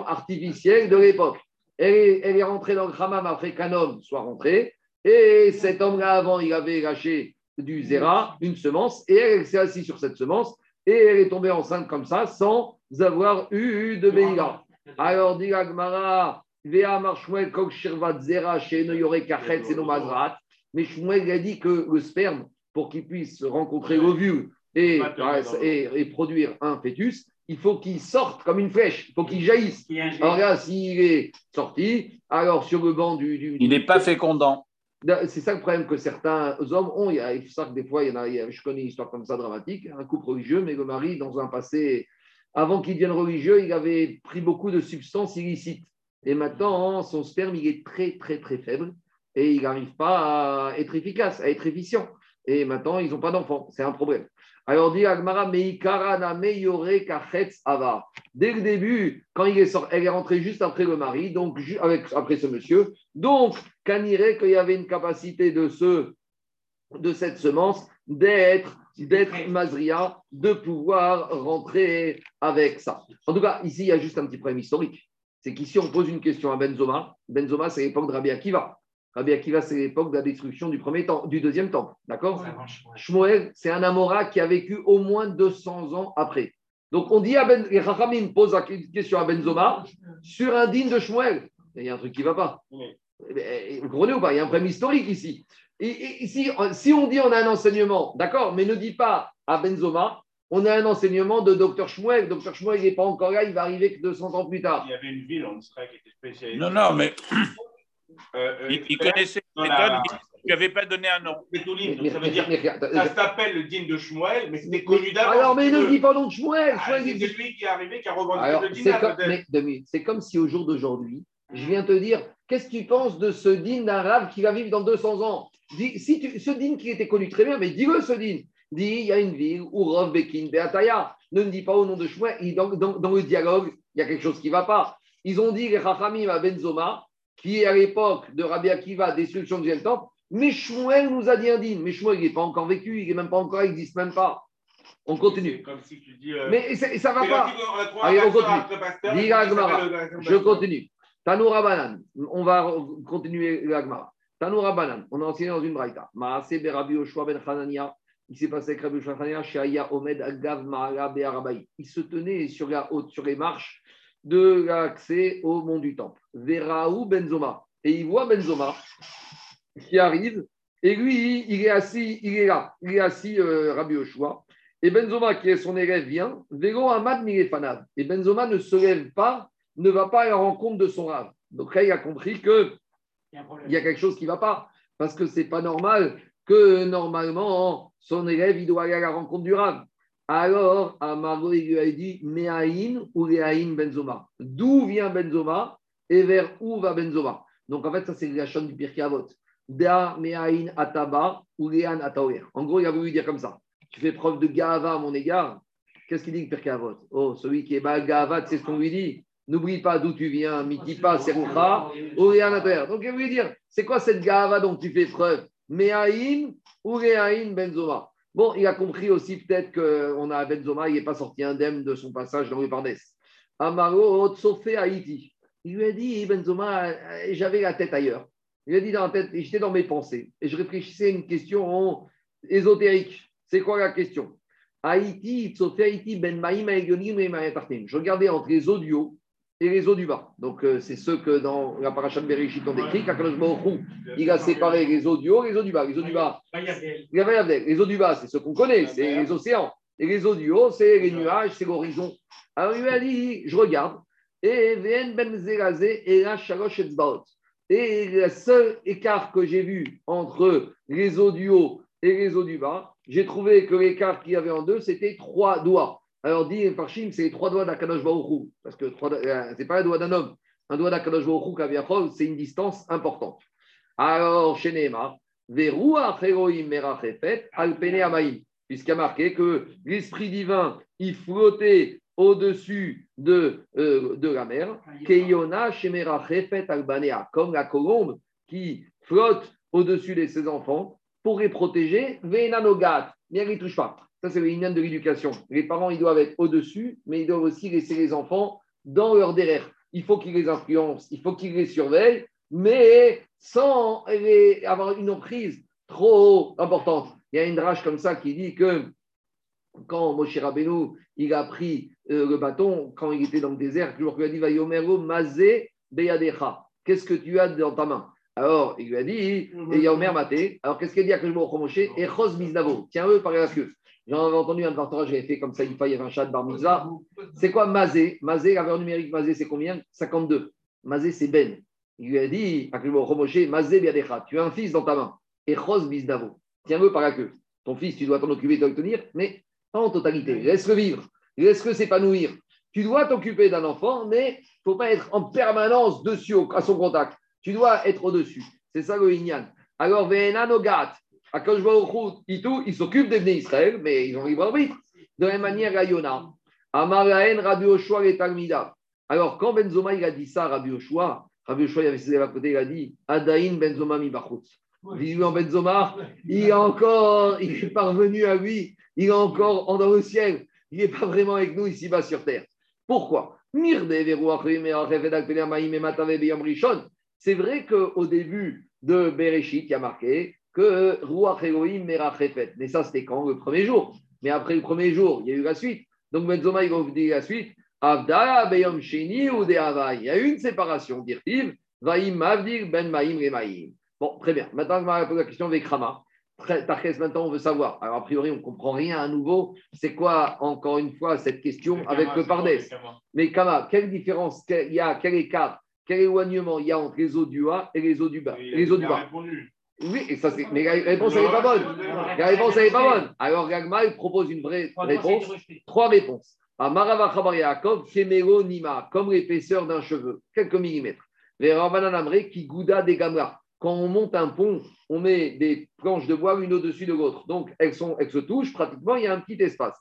artificielle de l'époque. Elle est, elle est rentrée dans le Khamam après qu'un homme soit rentré. Et cet homme-là, avant, il avait lâché du zéra, une semence, et elle s'est assise sur cette semence, et elle est tombée enceinte comme ça, sans avoir eu de Beïla. Alors, dit Agmara, Vea Marshmuel, Kok Shirvat Zera, chez Noyore Kachet, c'est nos Mazrat. Mais Shmuel a dit que le sperme, pour qu'il puisse rencontrer l'ovule et, et, et produire un fœtus, il faut qu'il sorte comme une flèche, il faut qu'il jaillisse. Alors là, s'il est sorti, alors sur le banc du. du- Il n'est pas fécondant. C'est ça le problème que certains hommes ont. Il y a, il faut savoir que des fois, il y en a, il y a- je connais une histoire comme ça dramatique. Un couple religieux, mais le mari, dans un passé, avant qu'il devienne religieux, il avait pris beaucoup de substances illicites. Et maintenant, son sperme, il est très, très, très faible. Et il n'arrive pas à être efficace, à être efficient. Et maintenant, ils n'ont pas d'enfants. C'est un problème. Alors dit Agmara, Ava. Dès le début, quand il est sorti, elle est rentrée juste après le mari, donc avec, après ce monsieur. Donc, Kanire qu'il y avait une capacité de, ce, de cette semence d'être d'être Mazria, de pouvoir rentrer avec ça. En tout cas, ici, il y a juste un petit problème historique. C'est qu'ici, on pose une question à Benzoma. Benzoma, c'est l'époque de Rabbi Akiva. Rabbi Akiva, c'est l'époque de la destruction du, premier temps, du deuxième temple. D'accord Shmuel, c'est un Amora qui a vécu au moins 200 ans après. Donc, on dit à Ben, les Chachamim posent la question à Benzoma sur un digne de Shmuel. Il y a un truc qui ne va pas. Oui. Vous comprenez ou pas? Il y a un problème historique ici. Et, et- et si, si on dit on a un enseignement, d'accord, mais ne dit pas à Benzoma, on a un enseignement de Dr Shmuel. Dr Shmuel, il n'est pas encore là, il va arriver que 200 ans plus tard. Il y avait une ville en Israël qui était spécialisée. Non, non, mais Euh, euh, il, connaissait la- mais il ne lui avait pas donné un nom. Donc ça veut dire mais- mais- ça s'appelle le digne de Shmuel, mais c'était connu d'avant. Alors, mais ne veux. dis pas nom de Shmuel. Ah, C'est dit- lui qui est arrivé, qui a revendiqué Alors, le c'est comme, minutes. C'est comme si au jour d'aujourd'hui, je viens te dire, qu'est-ce que tu penses de ce dîne arabe qui va vivre dans 200 ans? Dis- si tu, Ce dîne qui était connu très bien, mais dis-le ce dîne. Dis, il y a une ville, Ourov, Bekin, Beataya. Ne me dis pas au nom de Shmuel. Il- Dans, dans- dans le dialogue, il y a quelque chose qui ne va pas. Ils ont dit, les Chachamim à Benzoma, qui est à l'époque de Rabbi Akiva, destruction du temple, mais Shmuel nous a dit un dîne. Mais Shmuel, il n'est pas encore vécu, il n'est même pas encore, il n'existe même pas. On continue. Comme si tu dis. euh, Mais ça ne va pas. Allez, on continue. Pasteur, Dis le- Je continue. Tanoura Banan. On va continuer l'agma. Tanoura Banan. On a enseigné dans une braïta. Maase Berabi Oshua Ben Hanania. Il s'est passé avec Rabbi Shaya Omed Agav. Il se tenait sur, la haute, sur les marches de l'accès au mont du Temple. Veraou Benzoma. Et il voit Benzoma qui arrive. Et lui, il est assis, il est là. Il est assis, euh, Rabbi Oshua. Et Benzoma, qui est son élève, vient. Vélo Ahmad Mirefanav. Et Benzoma ne se lève pas ne va pas à la rencontre de son rave. Donc là, il a compris qu'il Il y a y a quelque chose qui ne va pas. Parce que ce n'est pas normal que normalement, son élève, il doit aller à la rencontre du rave. Alors, Amaro, il lui a dit Mehaïn ou Réhaïn Benzoma. D'où vient Benzoma et vers où va Benzoma Donc en fait, ça, c'est la chaîne du Pirkei Avot. Da Mehaïn Ataba ou Réhan Ataoer. En gros, il a voulu dire comme ça Tu fais preuve de Gava à mon égard. Qu'est-ce qu'il dit le Pirkei Avot? Oh, celui qui est Baal Gava, c'est ce qu'on lui dit. N'oublie pas d'où tu viens, Mitipa, Seroucha, Oréan Ataoer. Donc il voulu dire C'est quoi cette Gava dont tu fais preuve? Mehaïn ou Benzoma Bon, il a compris aussi peut-être qu'on a Benzoma, il n'est pas sorti indemne de son passage dans le Pardès. Amaro Tsofé Haïti. Il lui a dit, Benzoma, euh, j'avais la tête ailleurs. Il lui a dit dans la tête, j'étais dans mes pensées. Et je réfléchissais à une question ésotérique. C'est quoi la question? Haïti, Tsofé Haïti, Ben Maïm. Je regardais entre les haut et les eaux du bas. Donc, euh, c'est ceux que dans la paracha de Bereshit on décrit, Baruch Hu, il a séparé les eaux du haut et les eaux du bas. Les eaux du bas. Les eaux du bas, c'est ce qu'on connaît, c'est les océans. Et les eaux du haut, c'est les nuages, c'est l'horizon. Alors il lui a dit, je regarde, et Ben. Et le seul écart que j'ai vu entre les eaux du haut et les eaux du bas, j'ai trouvé que l'écart qu'il y avait en deux, c'était trois doigts. Alors dit Farshim, c'est les trois doigts d'Akadosh Baruch Hu, parce que euh, c'est pas un doigt d'un homme. Un doigt d'Akadosh Baruch Hu, Kaviachol, c'est une distance importante. Alors, chez Neymar, Veruach Elohim Merachefet Alpene Amaim, puisqu'il y a marqué que l'Esprit divin, il flottait au-dessus de, euh, de la mer, Keyona Shemerachefet Albanea, comme la colombe qui flotte au-dessus de ses enfants pour les protéger, Venanogat, mais elle ne touche pas. Ça, c'est le de l'éducation. Les parents, ils doivent être au-dessus, mais ils doivent aussi laisser les enfants dans leur derrière. Il faut qu'ils les influencent, il faut qu'ils les surveillent, mais sans les- avoir une emprise trop importante. Il y a une drage comme ça qui dit que quand Moshe Rabbeinu, il a pris euh, le bâton, quand il était dans le désert, toujours lui a dit Vayomero Mazé Beyadecha. Qu'est-ce que tu as dans ta main? Alors, il lui a dit, et Yomer Maté. Alors, qu'est-ce qu'il dit à Kajmo Moshe? Echos Miznavo. Tiens-eux par la queue. J'en avais entendu un Vartora, j'avais fait comme ça, il y avait un chat de bar. C'est quoi Mazé? Mazé, la valeur numérique Mazé, c'est combien? 52. Mazé, c'est Ben. Il lui a dit, Mazé Biadecha, tu as un fils dans ta main, et Chos Bizdavo, tiens-le par la queue. Ton fils, tu dois t'en occuper, tu dois le tenir, mais pas en totalité. Laisse-le vivre, laisse-le s'épanouir. Tu dois t'occuper d'un enfant, mais il ne faut pas être en permanence dessus, à son contact. Tu dois être au-dessus. C'est ça le Inyan. Alors, Venanogat, Et tout, ils s'occupent des Israël, mais ils ont libre arbitre. De la même manière, à Yona, Amaraen, Rabbi Oshua et. Alors, quand Benzoma il a dit ça à Rabbi Oshua, Rabbi Oshua il avait ses à côté, il a dit Adain Benzoma mi en Benzoma, il est encore, il est parvenu à lui, il est encore en dans le ciel, il n'est pas vraiment avec nous ici-bas sur terre. Pourquoi C'est vrai qu'au début de Bereshit, il y a marqué que Ruach Elohim Merachefet. Mais ça, c'était quand Le premier jour. Mais après le premier jour, il y a eu la suite. Donc, Benzoma, il va vous dire la suite. Avdala Beyom Sheni ou Il y a eu une séparation, dit-il. Vaïm Mavdir Ben Maïm Remaïm. Bon, très bien. Maintenant, je vais poser la question avec Rama. Tarkes, maintenant, on veut savoir. Alors, a priori, on ne comprend rien à nouveau. C'est quoi, encore une fois, cette question avec le Pardes? Mais Kama, quelle différence il y a, quel écart, quel éloignement il y a entre les eaux du haut et les eaux du bas, les eaux du bas? Oui, et ça, mais la réponse, elle n'est pas bonne. La réponse, elle n'est pas bonne. Alors, Gagma, propose une vraie réponse. Trois réponses. À Marava Yaakov, Kemero Nima, comme l'épaisseur d'un cheveu, quelques millimètres. Les Rabanan qui gouda des gamras. Quand on monte un pont, on met des planches de bois une au-dessus de l'autre. Donc, elles, sont, elles se touchent, pratiquement, il y a un petit espace.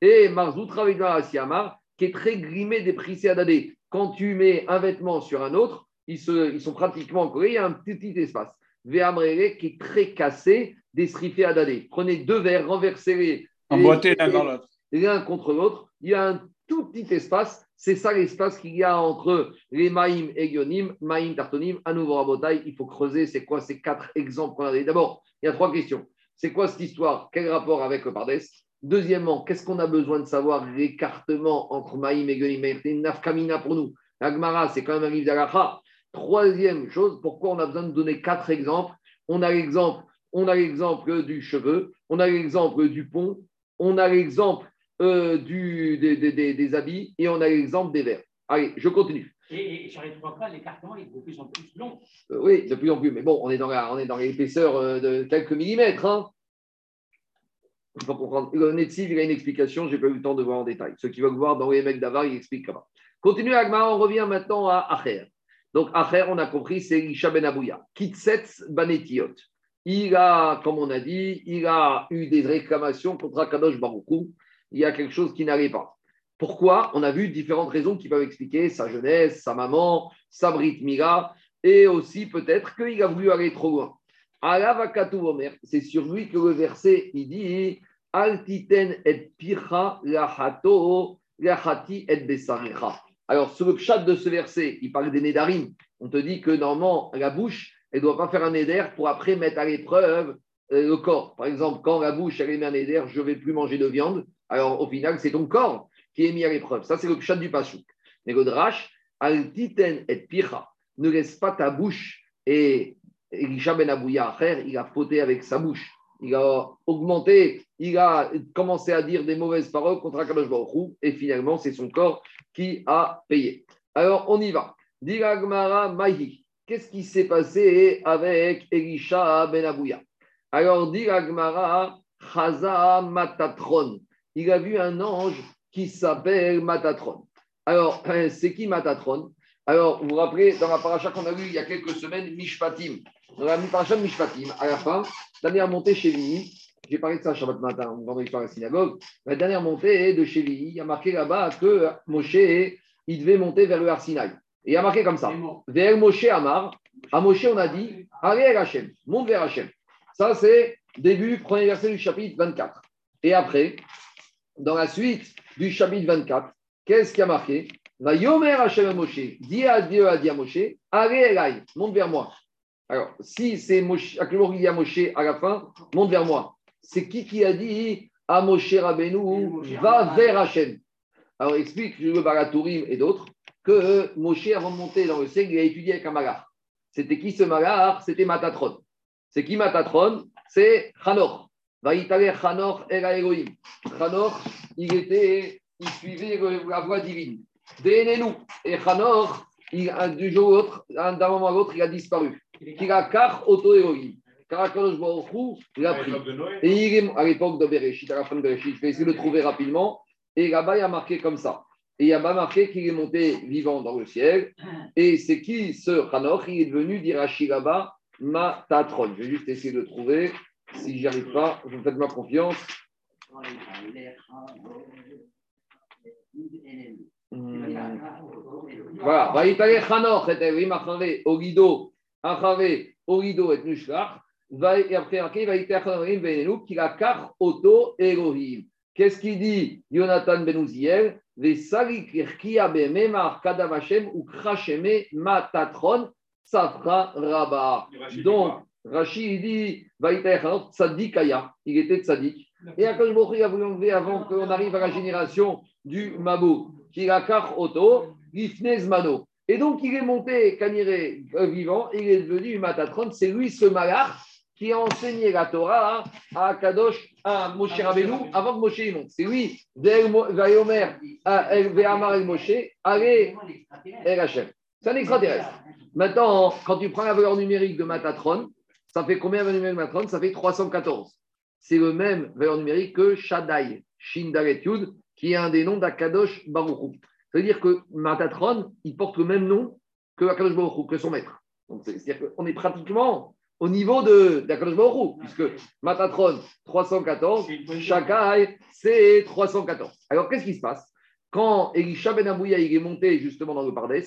Et Marzoutra Asiamar, qui est très grimé des prissés adadés. Quand tu mets un vêtement sur un autre, ils, se, ils sont pratiquement collés, il y a un petit espace. Qui est très cassé, des à adadés. Prenez deux verres, renversez-les. l'un dans l'autre. L'un contre l'autre. Il y a un tout petit espace. C'est ça l'espace qu'il y a entre les Maïm et Gyonim, Maïm, Tartonim. À nouveau, à il faut creuser. C'est quoi ces quatre exemples qu'on a D'abord, il y a trois questions. C'est quoi cette histoire? Quel rapport avec le Pardes Deuxièmement, qu'est-ce qu'on a besoin de savoir l'écartement entre Maïm et Gyonim C'est une nafkamina pour nous. L'Agmara, c'est quand même un livre d'Alacha. Troisième chose, pourquoi on a besoin de donner quatre exemples? On a l'exemple, on a l'exemple du cheveu, on a l'exemple du pont, on a l'exemple euh, du, des, habits et on a l'exemple des verres. Allez, je continue. Et, sur les trois cas, l'écartement est de plus en plus long. Euh, oui, de plus en plus. Mais bon, on est dans, on est dans l'épaisseur euh, de quelques millimètres. Hein. Il faut comprendre. Le Netziv, il a une explication, je n'ai pas eu le temps de voir en détail. Ceux qui veulent voir dans les mecs d'Avar, il explique comment. Continue Agma, on revient maintenant à Acher. Donc, Acher, on a compris, c'est Isha Ben Abouya. Kitsetz Banetiot. Il a, comme on a dit, il a eu des réclamations contre Akadosh Baruchou. Il y a quelque chose qui n'allait pas. Pourquoi? On a vu différentes raisons qui peuvent expliquer sa jeunesse, sa maman, sa Brit Mira, et aussi peut-être qu'il a voulu aller trop loin. C'est sur lui que le verset il dit Altiten et pircha lahato lahati et besarecha. Alors, sur le chat de ce verset, il parle des nédarim. On te dit que normalement, la bouche, elle ne doit pas faire un néder pour après mettre à l'épreuve euh, le corps. Par exemple, quand la bouche, elle met un néder, je ne vais plus manger de viande. Alors, au final, c'est ton corps qui est mis à l'épreuve. Ça, c'est le chat du Pachouk. Mais le drash, al-titen et pira, ne laisse pas ta bouche. Et Elisha ben Abouya, il a fauté avec sa bouche il a augmenté, il a commencé à dire des mauvaises paroles contre Akadosh Baruch et finalement, c'est son corps qui a payé. Alors, on y va. Diragmara Mahi. Qu'est-ce qui s'est passé avec Elisha Ben Abouya? Alors, Diragmara Chaza Matatron. Il a vu un ange qui s'appelle Matatron. Alors, c'est qui Matatron? Alors, vous vous rappelez, dans la paracha qu'on a vue il y a quelques semaines, Mishpatim. Dans la paracha de Mishpatim, à la fin, dernière montée chez lui, j'ai parlé de ça Shabbat matin, vendredi soir à la synagogue, la dernière montée de chez lui, il y a marqué là-bas que Moshe, il devait monter vers le Arsinaï. Et il y a marqué comme ça, vers Moshe Amar, à Moshe on a dit, allez à Hachem, monte vers Hachem. Ça c'est début, premier verset du chapitre 24. Et après, dans la suite du chapitre 24, qu'est-ce qui a marqué? Va Yomer Hachem Moshe, dis à Dieu, à Moshe, allez, monte vers moi. Alors, si c'est Moshe, a Moshe à la fin, monte vers moi. C'est qui qui a dit à Moshe Rabbeinu, va vers Hachem Alors, explique le Baratourim et d'autres que Moshe, avant de monter dans le ciel, il a étudié avec un magar. C'était qui ce magar? C'était Matatron. C'est qui Matatron? C'est Hanor. Vaïtale Hanor era Elohim. Hanor, il était, il suivait la voie divine. Et Hanor, il, un- du jour au l'autre, un- d'un moment à l'autre, il a disparu. Car auto Elohim. Car Akadosh Baruch Hu l'a pris. Et il est à l'époque de Bereshit, à la fin de Bereshit, je vais essayer de le trouver rapidement. Et là-bas, il y a marqué comme ça. Et il y a pas marqué qu'il est monté vivant dans le ciel. Et c'est qui ce Hanoch Il est devenu d'Irachi là-bas, Matatron. Je vais juste essayer de le trouver. Si j'y arrive pas, vous me faites ma confiance. Voilà. Vaïtale Hanoch et Elohim Achare, Orido, Achare, Orido et Nushlach. Va- Et après, marqué, Vaïtale Hanochim Benenu, qui a car auto Elohim. Qu'est-ce qu'il dit Jonathan Ben Uziel? Vesalik irkia bememar kadam Hashem ou krasheme matatron safra rabba. Donc, Rachid il dit Vaïta Echanot, tzadik aya. Il était tzadik. Et Akash Hu a voulu enlever avant qu'on arrive à la génération du Mabou, qui a kar auto, Gifnez Mano. Et donc, il est monté Kaniré euh, vivant, il est devenu Matatron. C'est lui, ce malach, qui a enseigné la Torah à Kadosh, à Moshe Rabbeinu, avant que Moshe y monte. C'est lui, Vayomer, Ve'amar el Moshe, allez, El Hashem. C'est un extraterrestre. Maintenant, quand tu prends la valeur numérique de Matatron, ça fait combien la valeur numérique de Matatron Ça fait 314. C'est le même valeur numérique que Shaddai, Shindaret Yud, qui est un des noms d'Akadosh Baruchou. C'est-à-dire que Matatron, il porte le même nom que Akadosh Baruchou, que son maître. C'est-à-dire qu'on est pratiquement au niveau de d'Akadosh puisque Matatron 314, Shakai c'est 314. Alors qu'est-ce qui se passe? Quand Elisha Ben Abouya il est monté justement dans le Pardes,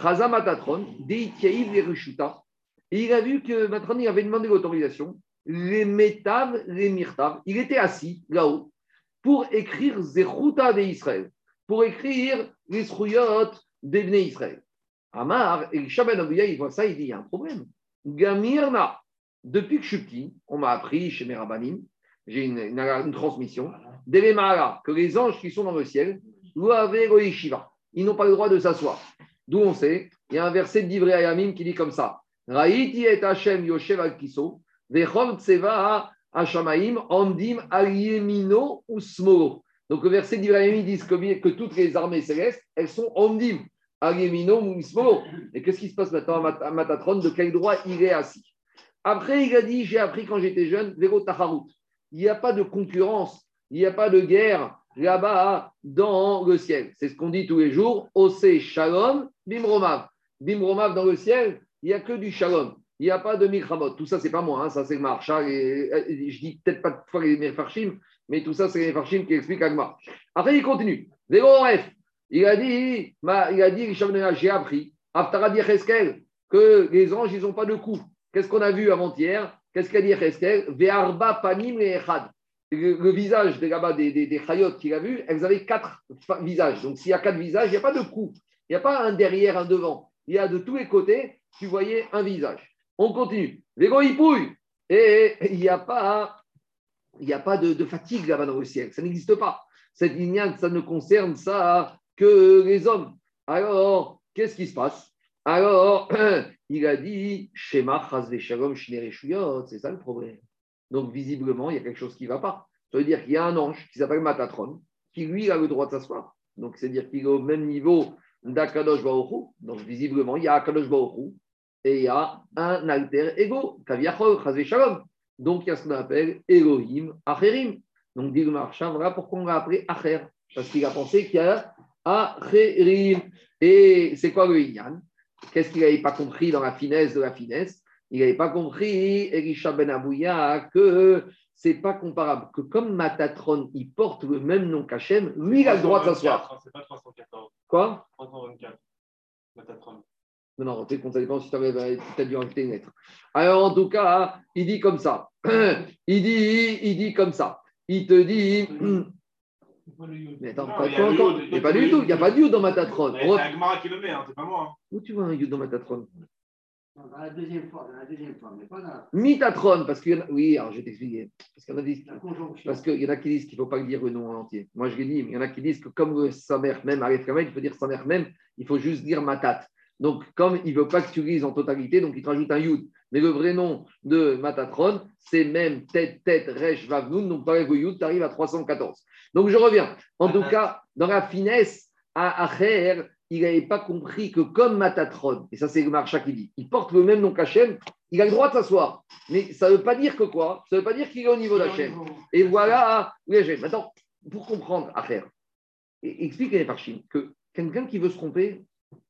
Chaza Matatron, il a vu que Matatron avait demandé l'autorisation, les Metav, les Mirtav, il était assis là-haut pour écrire Zechuta de Israël, pour écrire les Srouyot d'Ebné Israël. Amar, Elisha Ben Abouya, il voit ça, il dit il y a un problème. Gamirna, depuis que je suis petit, on m'a appris chez mes rabbanim, j'ai une, une- une transmission, que les anges qui sont dans le ciel, ils n'ont pas le droit de s'asseoir. D'où on sait, il y a un verset d'Ivré Ayamim qui dit comme ça Raïti et Hashem Yoshev al Kiso, Tseva Hashamaim, Omdim al Yemino ou Smolo. Donc le verset d'Ivré Ayamim dit que, que toutes les armées célestes, elles sont Omdim Smolo. Et qu'est-ce qui se passe maintenant à Mat- à Matatron? De quel droit il est assis? Après, il a dit J'ai appris quand j'étais jeune, Véro Taharut. Il n'y a pas de concurrence, il n'y a pas de guerre là-bas dans le ciel. C'est ce qu'on dit tous les jours. Ose Shalom, Bimromav. Bimromav dans le ciel, il n'y a que du Shalom. Il n'y a pas de Milchamot. Tout ça, c'est pas moi, hein, ça c'est le je dis peut-être pas de fois les Mefarshim, mais tout ça, c'est les Mefarshim qui expliquent Agma. Après, il continue. Véro Ref, il a dit, il a dit, Ben j'ai appris, que les anges, ils n'ont pas de cou. Qu'est-ce qu'on a vu avant-hier? Qu'est-ce qu'a dit Cheskel? Ve'arba panim. Le, visage des là-bas, des, des, qu'il a vu, elles avaient quatre visages. Donc, s'il y a quatre visages, il n'y a pas de cou. Il n'y a pas un derrière, un devant. Il y a de tous les côtés, tu voyais un visage. On continue. Végo hipouille. Et il n'y a pas, il a pas de, de fatigue là-bas dans le ciel. Ça n'existe pas. Cette lignane, ça ne concerne ça que les hommes. Alors, qu'est-ce qui se passe? Alors, il a dit Shema shalom. C'est ça le problème. Donc, visiblement, il y a quelque chose qui ne va pas. Ça veut dire qu'il y a un ange qui s'appelle Matatron, qui lui a le droit de s'asseoir. Donc, c'est-à-dire qu'il est au même niveau d'Akadosh Hu. Donc, visiblement, il y a Akadosh Hu et il y a un alter ego, Kaviachol, Chazé Shalom. Donc, il y a ce qu'on appelle Elohim Acherim. Donc, dit le marchand, voilà pourquoi on l'a appelé Acher. Parce qu'il a pensé qu'il y a Acherim. Et c'est quoi le Inyan? Qu'est-ce qu'il n'avait pas compris dans la finesse de la finesse? Il n'avait pas compris, Elisha Ben Abouya, que c'est pas comparable. Que comme Matatron, il porte le même nom qu'Hachem, lui, il a le droit de s'asseoir. C'est pas 314, Quoi? 324. Matatron. Non, non, ça dépend si tu as dû rajouter une lettre. Alors, en tout cas, il dit comme ça. Il dit, il dit comme ça. Il te dit. Mais attends, Non, pas- il y a encore. Il n'y a pas du tout. Il n'y a pas de Yud dans Matatron. C'est Agmara qui le met, hein, c'est pas moi. hein. Où tu vois un Yud dans Matatron Dans la deuxième fois, dans la deuxième fois, mais pas dans la- Mitatron, parce qu'il y en a. Oui, alors je vais t'expliquer. Parce qu'il y en a y en qui disent qu'il ne faut pas dire le nom en entier. Moi, je l'ai dit, mais il y en a qui disent que comme sa mère même arrive quand même, il faut dire sa mère même, il faut juste dire matat. Donc, comme il ne veut pas que tu lises en totalité, donc il te rajoute un yud. Mais le vrai nom de Matatron, c'est même tête, tête, resh, vavnoun. Donc, par le yud, tu arrives à 314. Donc, je reviens. En tout cas, dans la finesse, à Acher, il n'avait pas compris que comme Matatron, et ça c'est le Marcha qui dit, il porte le même nom qu'Hachem, il a le droit de s'asseoir. Mais ça ne veut pas dire que quoi? Ça ne veut pas dire qu'il est au niveau d'Hachem. Et voilà, oui, Hachem. Maintenant, pour comprendre, affaire, explique à Parchim que quelqu'un qui veut se tromper,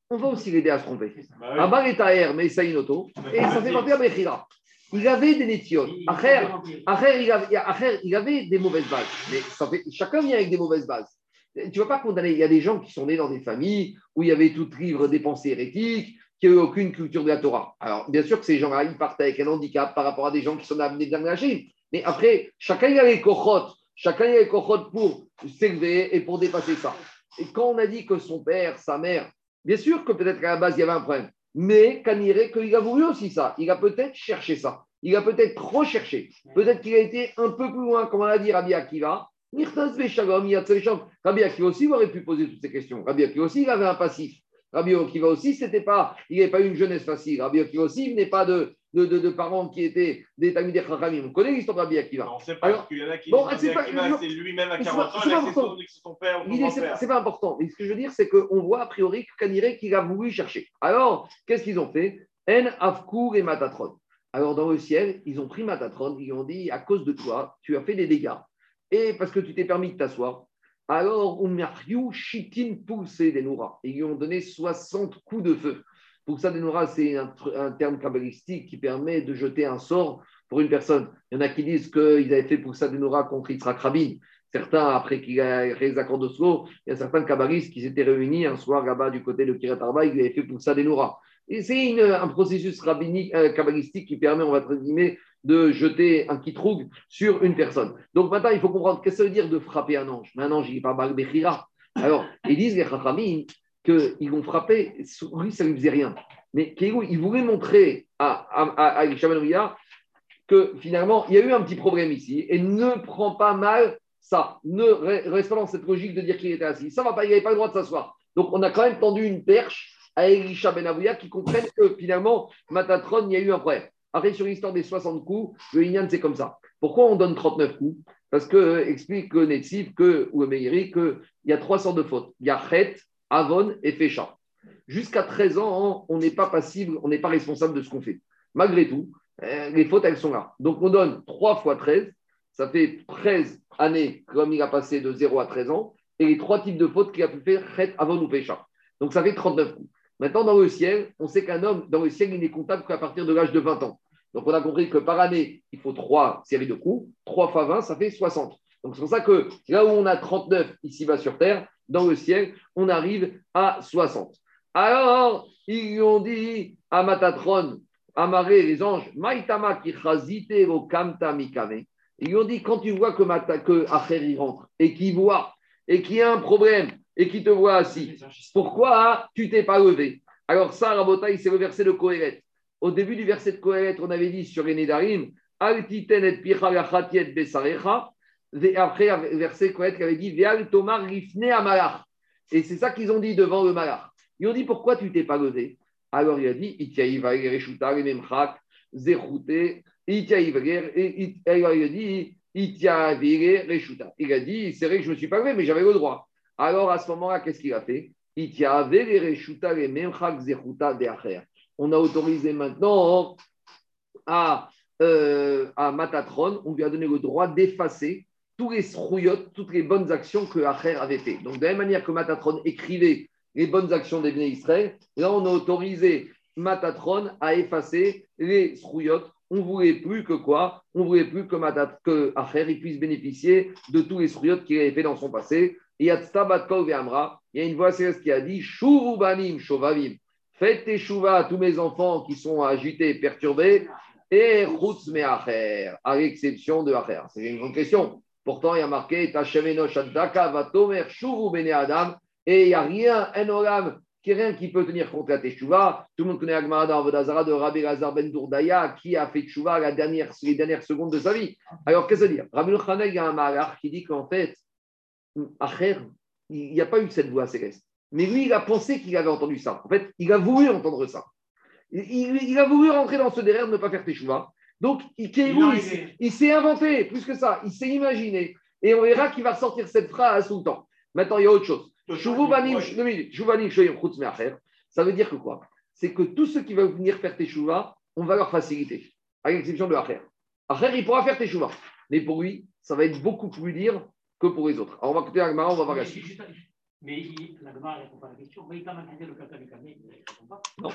on va aussi l'aider à se tromper. Bah oui. Est aer, mais ça une auto, et ça fait partie de Bechira. Il avait des nétiotes. Acher, Acher, il avait, Acher, il avait des mauvaises bases. Mais ça fait, chacun vient avec des mauvaises bases. Tu ne vas pas condamner. Il y a des gens qui sont nés dans des familles où il y avait tout livre des pensées hérétiques, qui n'avaient aucune culture de la Torah. Alors, bien sûr que ces gens-là, ils partent avec un handicap par rapport à des gens qui sont amenés dans la. Mais après, chacun il a les cochotes. Chacun il a les cochotes pour s'élever et pour dépasser ça. Et quand on a dit que son père, sa mère, bien sûr que peut-être qu'à la base, il y avait un problème. Mais Kaniré, qu'il a voulu aussi ça. Il a peut-être cherché ça. Il a peut-être trop cherché. Peut-être qu'il a été un peu plus loin, comme on l'a dit Rabbi Akiva. Rabbi Akiva aussi il aurait pu poser toutes ces questions. Rabbi Akiva aussi, il avait un passif. Rabbi Akiva aussi, c'était pas, il n'avait pas eu une jeunesse facile. Rabbi Akiva aussi, il venait pas de, de, de, de parents qui étaient des Talmudei Chachamim. On connaît l'histoire de Rabbi Akiva. On ne sait pas, Alors, parce qu'il y en a qui bon, disent c'est Akiva, lui-même à c'est 40 pas- ans, il a son, père ou son L'idée, c'est pas important. Mais ce que je veux dire, c'est qu'on voit a priori Kaniré qu'il a voulu chercher. Alors, qu'est-ce qu'ils ont fait? En Avkour et Matatron. Alors, dans le ciel, ils ont pris Matatron, ils ont dit à cause de toi, tu as fait des dégâts. Et parce que tu t'es permis de t'asseoir, alors, Umariou Shitin poussé des Noura. Ils lui ont donné 60 coups de feu. Pour ça, des Noura, c'est un, terme kabbalistique qui permet de jeter un sort pour une personne. Il y en a qui disent qu'ils avaient fait pour ça des Noura contre Yitzhak Rabin. Certains, après qu'il a fait les accords d'Oslo, il y a certains kabbalistes qui s'étaient réunis un soir là-bas du côté de Kiryat Arba, ils avaient fait pour ça des Noura. Et c'est un processus rabbinique, euh, kabbalistique qui permet, on va entre guillemets, de jeter un kitroug sur une personne. Donc maintenant, il faut comprendre qu'est-ce que ça veut dire de frapper un ange? Mais un ange, il n'est pas Baal Bechira. Alors, ils disent les Chachamim qu'ils vont frapper, lui, ça ne lui faisait rien. Mais il voulait montrer à, à, à, à Ben que finalement, il y a eu un petit problème ici et ne prends pas mal ça. Ne re- reste pas dans cette logique de dire qu'il était assis. Ça va pas, il n'avait pas le droit de s'asseoir. Donc, on a quand même tendu une perche à Elisha Ben qui comprennent que finalement, Matatron, il y a eu un problème. Après, sur l'histoire des 60 coups, le Inyan, c'est comme ça. Pourquoi on donne 39 coups? Parce que euh, explique que que, ou Meiri, qu'il y a trois sortes de fautes. Il y a Chet, Avon et Fécha. Jusqu'à 13 ans, on n'est pas passible, on n'est pas responsable de ce qu'on fait. Malgré tout, euh, les fautes, elles sont là. Donc, on donne 3 fois 13, ça fait 13 années comme il a passé de 0 à 13 ans, et les trois types de fautes qu'il a pu faire, Chet, Avon ou Fécha. Donc, ça fait 39 coups. Maintenant, dans le ciel, on sait qu'un homme, dans le ciel, il n'est comptable qu'à partir de l'âge de 20 ans. Donc, on a compris que par année, il faut trois séries de coups. 3 fois 20, ça fait 60. Donc, c'est pour ça que là où on a 39 ici-bas sur Terre, dans le ciel, on arrive à 60. Alors, ils lui ont dit à Matatron, Amaré, les anges, Maïtama ki chazite lo kamta mikame. Ils lui ont dit, quand tu vois que, que Acher, il rentre et qu'il voit et qu'il y a un problème et qu'il te voit assis, pourquoi tu t'es pas levé? Alors ça, Rabotaï, c'est le verset de Kohelet. Au début du verset de Kohelet, on avait dit sur les Nédarim, et picha besarecha. Et après, le verset Kohelet qui avait dit, Veal tomar rifne amalach. Et c'est ça qu'ils ont dit devant le malach. Ils ont dit, pourquoi tu t'es pas levé? Alors il a dit, Itiaïva reshuta le memchak, zechute, Itiaïva et alors il a dit, Itiaïva. Il a dit, c'est vrai que je me suis pas levé, mais j'avais le droit. Alors à ce moment-là, qu'est-ce qu'il a fait? On a autorisé maintenant à, euh, Matatron, on lui a donné le droit d'effacer tous les srouillottes, toutes les bonnes actions que Acher avait fait. Donc, de la même manière que Matatron écrivait les bonnes actions des Bnei là, on a autorisé Matatron à effacer les srouillottes. On voulait plus que quoi? On voulait plus que, Acher il puisse bénéficier de tous les srouillottes qu'il avait fait dans son passé. Il y a une voix céleste qui a dit Shurubanim Shovavim. Faites tes à tous mes enfants qui sont agités et perturbés, et chutz acher, à l'exception de acher. C'est une grande question. Pourtant, il y a marqué Tachemeno Shaddaka Vatomer Shuru Bene Adam, et il n'y a rien, un olam, qui rien qui peut tenir contre la teshuva. Tout le monde connaît Agmara Vodazara de Rabbi Lazar Ben Dourdaya, qui a fait teshuva la les dernières secondes de sa vie. Alors, qu'est-ce que ça veut dire? Rabbi Khanel, a un malach qui dit qu'en fait, Acher, il n'y a pas eu cette voix céleste. Mais lui, il a pensé qu'il avait entendu ça. En fait, il a voulu entendre ça. Il, a voulu rentrer dans ce derrière, ne pas faire teshuva. Donc, il, s'est inventé, plus que ça, il s'est imaginé. Et on verra qu'il va sortir cette phrase tout le temps. Maintenant, il y a autre chose. Ça veut dire que quoi? C'est que tous ceux qui veulent venir faire teshuva, on va leur faciliter, à l'exception de Acher. Acher, il pourra faire teshuva. Mais pour lui, ça va être beaucoup plus dur que pour les autres. Alors, on va écouter Agmara, on va voir la suite. Mais il- la Gemara ne répond pas à la question. Mais il t'a maintenu le kata du kamé, il ne répond pas.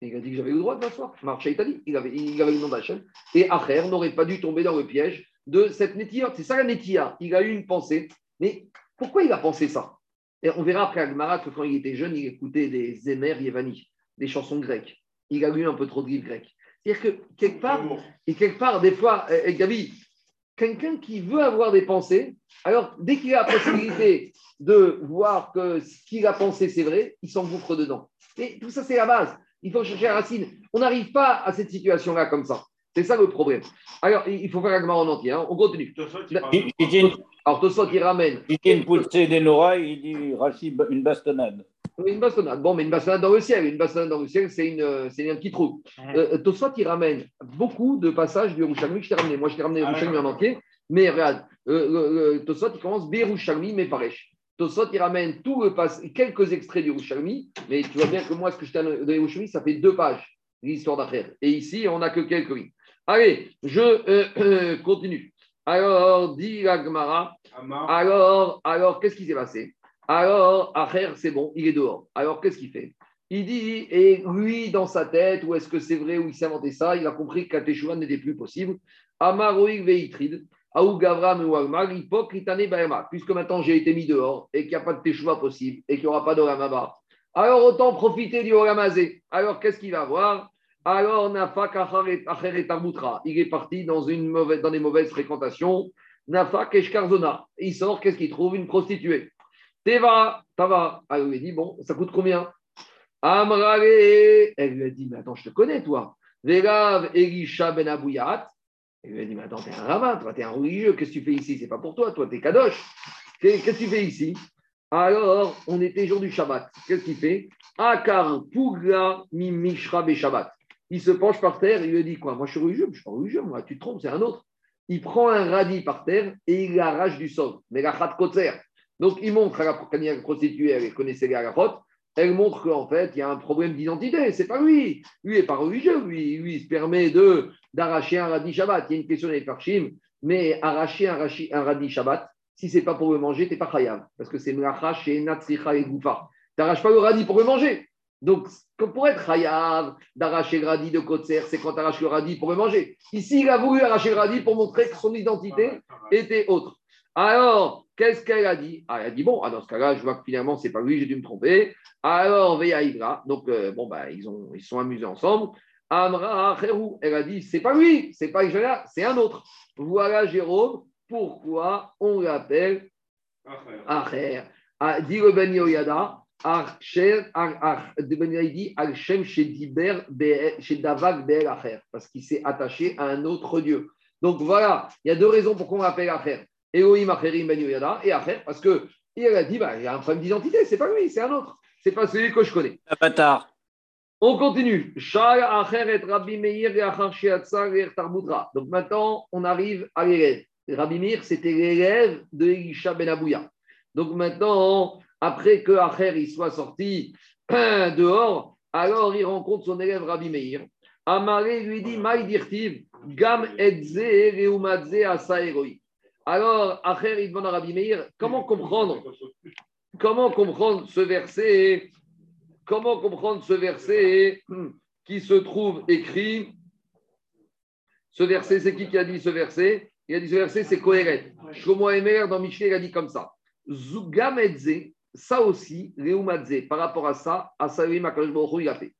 Il a dit que j'avais le droit de m'asseoir. T'a dit. Il avait, il avait le nom d'Hachem. Et Acher n'aurait pas dû tomber dans le piège de cette Netia. C'est ça la Netia. Il a eu une pensée. Mais pourquoi il a pensé ça? Et on verra après Agmara que quand il était jeune, il écoutait des Zémer Yevani, des chansons grecques. Il a lu un peu trop de livres grecs. C'est-à-dire que quelque part, et quelque part, des fois, Gabi, quelqu'un qui veut avoir des pensées, alors dès qu'il a la possibilité de voir que ce qu'il a pensé, c'est vrai, il s'engouffre dedans. Et tout ça, c'est la base. Il faut chercher la racine. On n'arrive pas à cette situation-là comme ça. C'est ça le problème. Alors, il faut faire la en entier. hein. On continue. Une- Alors, Tosot, il ramène il dit une poussée des Nora, il dit Rachid, une bastonnade. une bastonnade. Bon, mais une bastonnade dans le ciel. Une bastonnade dans le ciel, c'est une, euh, c'est un petit trou. Euh, Tosot, il ramène beaucoup de passages du Yerushalmi que je t'ai ramené. Moi, je t'ai ramené le Ah, Yerushalmi en entier. Mais regarde, euh, le- le Tosot, il commence Yerushalmi, mais Paresh. Tosot, il ramène tout le pas- quelques extraits du Yerushalmi. Mais tu vois bien que moi, ce que je t'ai de Yerushalmi, ça fait deux pages, l'histoire d'affaires. Et ici, on n'a que quelques lignes. Allez, je euh, euh, continue. Alors, dit. Amar, Alors, alors qu'est-ce qui s'est passé? Alors, Acher, c'est bon, il est dehors. Alors, qu'est-ce qu'il fait? Il dit, et lui, dans sa tête, ou est-ce que c'est vrai, ou il s'est inventé ça, il a compris que la Teshuvah n'était plus possible. Amaroïk veitrid, Aou Gavram ou Almag, Hipokritane Baema. Puisque maintenant j'ai été mis dehors et qu'il n'y a pas de Teshuvah possible et qu'il n'y aura pas d'Olamaba, alors autant profiter du Olamazé. Alors, qu'est-ce qu'il va avoir alors, Nafak Acher et Tarbutra, il est parti dans, une mauvaise, dans des mauvaises fréquentations. Nafak Eshkarzona. Il sort, qu'est-ce qu'il trouve? Une prostituée. Teva, Tava. Alors, il lui dit, bon, ça coûte combien? Amrale. Elle lui a dit, mais attends, je te connais, toi. Velav Elisha Ben. Elle lui a dit, mais attends, t'es un rabbin, toi, t'es un religieux, qu'est-ce que tu fais ici? C'est pas pour toi, toi, t'es kadosh. Qu'est- Qu'est-ce que tu fais ici? Alors, on était jour du Shabbat. Qu'est-ce qu'il fait? Akar Pugla Mi Mishra Be Shabbat. Il se penche par terre, il lui dit quoi? Moi, je suis religieux, je suis pas religieux, tu te trompes, c'est un autre. Il prend un radis par terre et il l'arrache du sol. Mais la. Donc, il montre à la prostituée, elle connaissait les halachot, elle montre qu'en fait, il y a un problème d'identité. C'est pas lui. Lui n'est pas religieux. Lui, lui, il se permet de, d'arracher un radis Shabbat. Il y a une question des Farshim, mais arracher un, radis Shabbat, si c'est pas pour le manger, tu n'es pas chayav. Parce que c'est mlacha chez Natsricha et Goufa. Tu n'arraches pas le radis pour le manger. Donc, pour être chayav, d'arracher le radis de Kotzer, c'est quand tu arraches le radis pour le manger. Ici, il a voulu arracher le radis pour montrer que son identité était autre. Alors, qu'est-ce qu'elle a dit? Ah, Elle a dit bon, ah, dans ce cas-là, je vois que finalement, c'est pas lui, j'ai dû me tromper. Alors, Veya Ibra, donc euh, bon, bah, ils, ont, ils se sont amusés ensemble. Amra Kherou, elle a dit c'est pas lui, c'est pas Israël, c'est un autre. Voilà, Jérôme, pourquoi on l'appelle Acher. Ah, Dit le Ben Yoyada, Archer, il dit Alchem chez Diber, chez Davak Beel Acher, parce qu'il s'est attaché à un autre Dieu. Donc voilà, il y a deux raisons pour qu'on l'appelle Acher. Elohim Acherim Ben et Acher, parce que il a dit bah, il y a un problème d'identité, c'est pas lui, c'est un autre. C'est pas celui que je connais. Bâtard. On continue. Donc maintenant, on arrive à l'élève. Rabbi Meir, c'était l'élève de Elisha Ben Abouya. Donc maintenant, après que Acher il soit sorti dehors, alors il rencontre son élève Rabbi Meir. Amaré lui dit Maï dirtiv, Gam etze reumadze asa eroi. Alors, Acher, il demande à Rabbi Meir comment comprendre Comment comprendre ce verset Comment comprendre ce verset qui se trouve écrit? Ce verset, c'est qui qui a dit ce verset? Il a dit ce verset, c'est Kohéret. Shlomo Emer, dans Michel, il a dit comme ça. Zugamedze, ça aussi, Reumadze, par rapport à ça, Asalim Akadosh il a fait.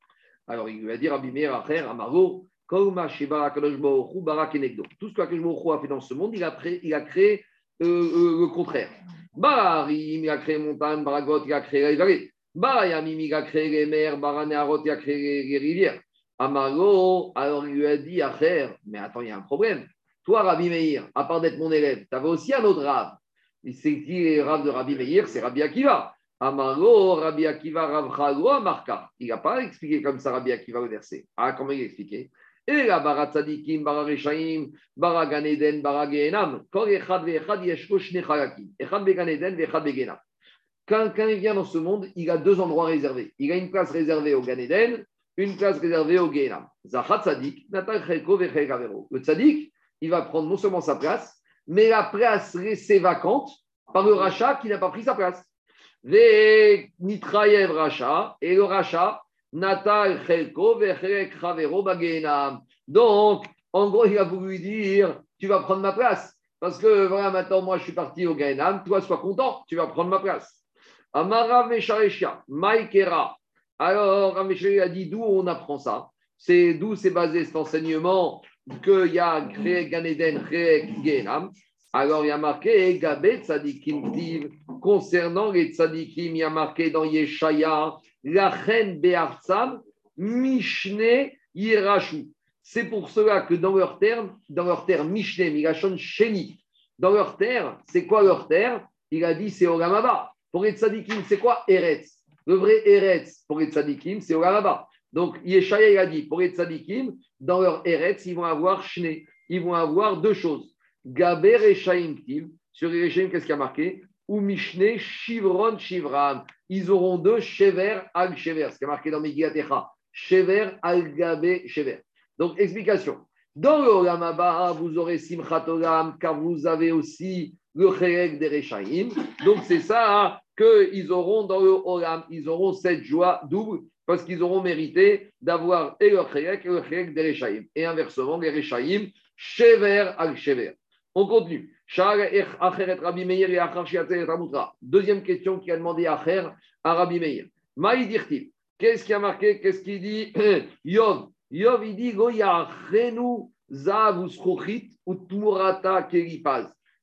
Alors, il lui a dit Rabbi Meir, Acher, Amaro, Kauma Sheba Barak Enegdo. Tout ce qu'Akadosh Baruch a fait dans ce monde, il a créé, il a créé euh, euh, le contraire. Barim, il a créé montagne, Baragot, il a créé les vallées. Barayamim, il a créé les mers, Baranéarot, il a créé les, rivières. Amaro, alors il lui a dit Acher, mais attends, il y a un problème. Toi, Rabbi Meir, à part d'être mon élève, tu avais aussi un autre Rav. C'est qui le Rav de Rabbi Meir C'est Rabbi Akiva. Amaro, Rabbi Akiva, Rav Amarka. Il n'a pas expliqué comme ça Rabbi Akiva le verset. Ah, comment il a expliqué? Et la bara tzadikim, bara reshaim, bara gan eden, bara gehenam. Kol echad ve'echad yeshko shne chalakim. Echad began eden ve'echad begenam. quand, quand il vient dans ce monde, il a deux endroits réservés. Il a une place réservée au Gan Eden, une place réservée au Gehenam. Zachat Tzadik, Natan Chelko Vechel. Le Tzadik, il va prendre non seulement sa place, mais la place restée vacante par le rachat qui n'a pas pris sa place. Et le rachat, Natal Chelko Bagenam. Donc, en gros, il a voulu dire Tu vas prendre ma place. Parce que voilà, maintenant, moi, je suis parti au Gainam, toi, sois content, tu vas prendre ma place. Amara Mesharesha, Maikera. Alors, Rameshari a dit d'où on apprend ça? C'est d'où c'est basé cet enseignement qu'il y a Ganeden, Gainam. Alors, il y a marqué Gabet Tzadikim. Concernant les Tzadikim, il y a marqué dans Yeshaya, la reine Be'artsam, Mishne Yirashu. C'est pour cela que dans leur terme, dans leur terme Mishneh, Migashon Sheni, dans leur terre, c'est quoi leur terre Il a dit c'est Ogamaba. Pour les tzadikim, c'est quoi? Eretz Le vrai Eretz pour les tzadikim, c'est Ogamaba. Donc Yeshaya, a dit pour les tzadikim, dans leur Eretz, ils vont avoir Shne. Ils vont avoir deux choses. Gaber et Tiv. Sur les qu'est-ce qui a marqué? Ou Mishne Shivron Shivram. Ils auront deux Shever al Shever. Ce qui a marqué dans Megillat Shever al Gabe Shever. Donc, explication. Dans le Olamaba, vous aurez Simchat Olam, car vous avez aussi le Chérek des Rechaim. Donc, c'est ça qu'ils auront dans le Olam. Ils auront cette joie double parce qu'ils auront mérité d'avoir et le Chérek et le Chérek des. Et inversement, les Rechaim, Shever al Shever. On continue. Deuxième question qui a demandé Acher à Rabbi Meir. Maïdirti. Qu'est-ce qui a marqué Qu'est-ce qu'il dit? Yov. Yov, il dit.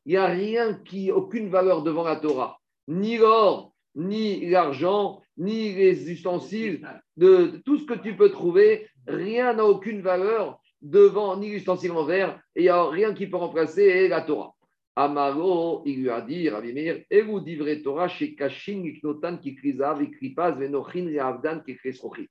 Il n'y a rien qui, aucune valeur devant la Torah. Ni l'or, ni l'argent, ni les ustensiles, de, tout ce que tu peux trouver, rien n'a aucune valeur devant ni l'ustensile en verre, et il n'y a rien qui peut remplacer la Torah. Amaro, il lui a dit, Rabbi Meir, et vous divrez Torah chez Kashin, Iknotan, Kikrizav, Ikripaz, Venochin, Avdan, Kikresrochit.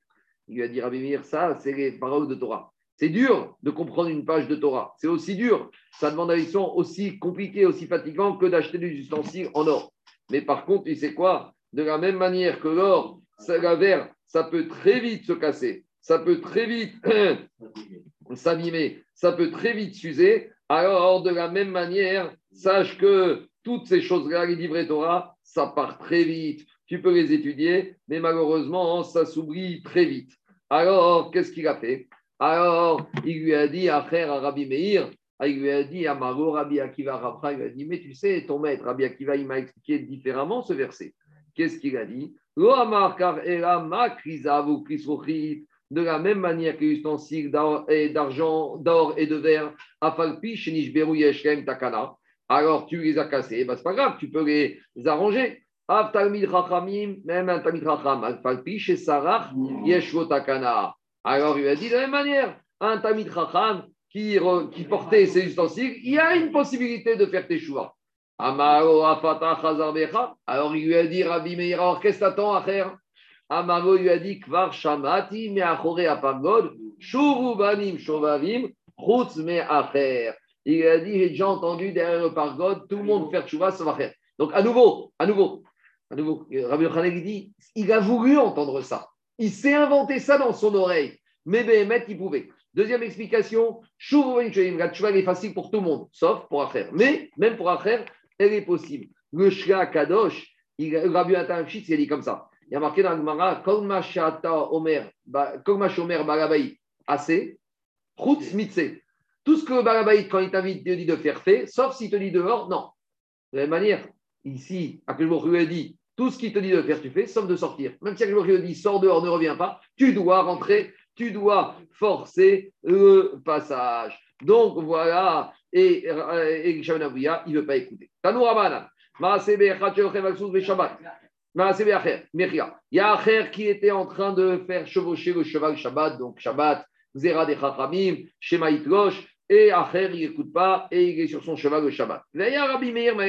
Il lui a dit, Rabbi Meir, ça, c'est les paroles de Torah. C'est dur de comprendre une page de Torah. C'est aussi dur. Ça demande une action aussi compliquée, aussi fatigant que d'acheter des ustensiles en or. Mais par contre, tu sais quoi? De la même manière que l'or, la verre, ça peut très vite se casser. Ça peut très vite s'abîmer. Ça peut très vite s'user. Alors, de la même manière, sache que toutes ces choses-là, les livrets Torah, ça part très vite. Tu peux les étudier, mais malheureusement, ça s'oublie très vite. Alors, qu'est-ce qu'il a fait? Alors, il lui a dit à frère Rabbi Meir, il lui a dit à Maro, Rabbi Akiva Rapra, il lui a dit, mais tu sais, ton maître, Rabbi Akiva, il m'a expliqué différemment ce verset. Qu'est-ce qu'il a dit? De la même manière que les ustensiles d'argent, d'or et de verre, alors tu les as cassés, ben, c'est pas grave, tu peux les arranger. Même un Takana. Alors il a dit de la même manière, un Talmid Racham qui, qui portait ses ustensiles, il y a une possibilité de faire tes choix. Alors il lui a dit, Rabbi Meir, alors qu'est-ce que t'attends à faire? Amaro lui a dit Kvar Shamati, me achore apagod, Shurubanim Shovavim, Chutz me acher. Il a dit J'ai déjà entendu derrière le pargode, tout le monde faire tchouva, ça va faire. Donc, à nouveau, à nouveau, à nouveau, Rabbi Yochanan dit Il a voulu entendre ça. Il s'est inventé ça dans son oreille. Mais Béhémet, il pouvait. Deuxième explication Shurubanim tchouva, est facile pour tout le monde, sauf pour Acher. Mais, même pour Acher, elle est possible. Le Shra Kadosh, il, Rabbi Yochanan il a dit comme ça. Il y a marqué dans le Gemara, Omer, Omer Balabaï, assez, Chutz Mitse. Tout ce que le Balabaï, quand il t'invite, te dit de faire, fait, sauf s'il te dit dehors, non. De la même manière, ici, Akelbourg lui a dit, tout ce qu'il te dit de faire, tu fais, sauf de sortir. Même si Akelbourg lui a dit, sors dehors, ne reviens pas, tu dois rentrer, tu dois forcer le passage. Donc voilà, et, et, il ne veut pas écouter. Tanourabana, Maasebe, Shabbat. Il y a Acher qui était en train de faire chevaucher le cheval Shabbat, donc Shabbat, Zera de Chachamim, Shema Itlosh, et Acher, il n'écoute pas, et il est sur son cheval le Shabbat. Et Rabbi Meir,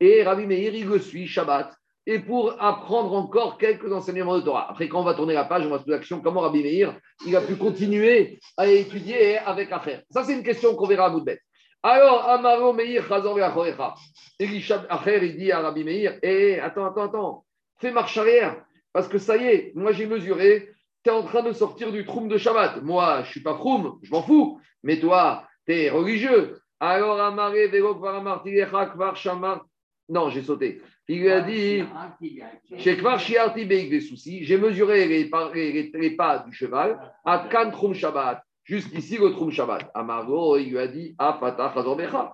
et Rabbi Meir, il le suit Shabbat, et pour apprendre encore quelques enseignements de Torah. Après, quand on va tourner la page, on va se poser la question comment Rabbi Meir, il a pu continuer à étudier avec Acher. Ça, c'est une question qu'on verra à bout de bête. Alors, Amaro Meir, Chazor Ve'achorecha. Il dit à Rabbi Meir, eh, attends, attends, attends, fais marche arrière, parce que ça y est, moi j'ai mesuré, tu es en train de sortir du troum de Shabbat. Moi, je ne suis pas froum, je m'en fous, mais toi, tu es religieux. Alors, Amaré, Vego, Kvaramar, Tilecha, Kvar, Shamar. Non, j'ai sauté. Il lui a dit, des soucis, j'ai mesuré les, pas- les- les- les pas du cheval à Kan Troum Shabbat. Jusqu'ici, le Troum Shabbat. Amargo, il lui a dit, Ah, Fatah.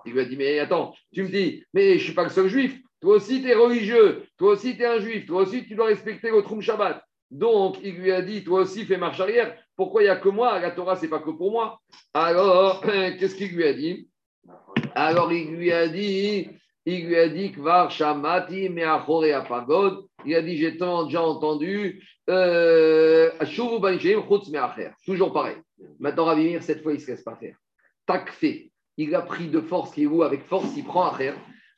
Il lui a dit, mais attends, tu me dis, mais je ne suis pas le seul juif. Toi aussi, tu es religieux. Toi aussi, tu es un juif. Toi aussi, tu dois respecter le Troum Shabbat. Donc, il lui a dit, toi aussi, fais marche arrière. Pourquoi il n'y a que moi? La Torah, c'est pas que pour moi. Alors, qu'est-ce qu'il lui a dit? Alors, il lui a dit, il lui a dit, Kvar Shamati, Meachore. Il a dit, j'ai déjà entendu, euh, Shuvu Banishem, Chutz Meacher. Toujours pareil. Maintenant, Rabbi Meir, cette fois, il ne se laisse pas faire. Takfé. Il a pris de force, il roule avec force, il prend Acher.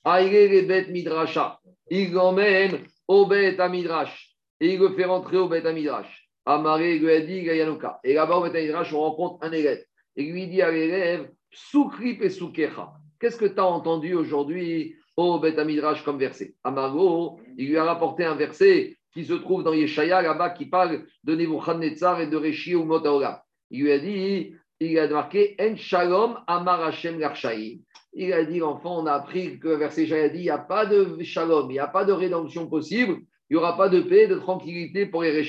Les bêtes Midrasha. Il l'emmène au à Midrash. Il le fait rentrer au à Midrash. Amaré lui a dit Gayanuka. Et là-bas, au à Midrash, on rencontre un élève. Et lui dit à l'élève Soukrip et Soukecha. Qu'est-ce que tu as entendu aujourd'hui au Midrash comme verset? Amargo, il lui a rapporté un verset qui se trouve dans Yeshaya, là-bas, qui parle de Nebuchadnezzar et de Réchi ou Motaolam. Il lui a dit il a marqué En Shalom Amar Hashem Larshaïm. Il a dit, l'enfant, on a appris que le verset Yeshaya dit il n'y a pas de shalom, il n'y a pas de rédemption possible, il n'y aura pas de paix, de tranquillité pour les.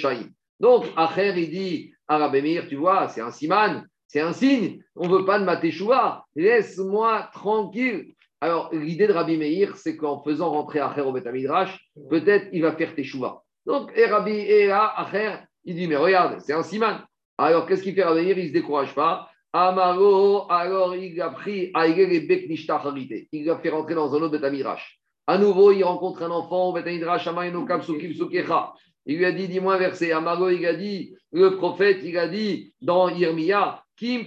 Donc, Acher, il dit Meir, tu vois, c'est un siman, c'est un signe, on ne veut pas de ma teshuva, laisse-moi tranquille. Alors, l'idée de Rabbi Meir, c'est qu'en faisant rentrer Acher au Beth Midrash, peut-être il va faire teshuva. Donc, et Rabbi, et là, Acher, il dit, mais regarde, c'est un siman. Alors, qu'est-ce qu'il fait Rabbi Meir? Il ne se décourage pas. Amaro, alors il a pris Aïgel et Beknishta Harité. Il l'a fait rentrer dans un autre Betamidrash. À nouveau, il rencontre un enfant au Betamidrash, Amayeno Kapsukim Sukecha. Il lui a dit, dis-moi un verset. Amaro, il a dit, le prophète, il a dit dans Irmia, Kim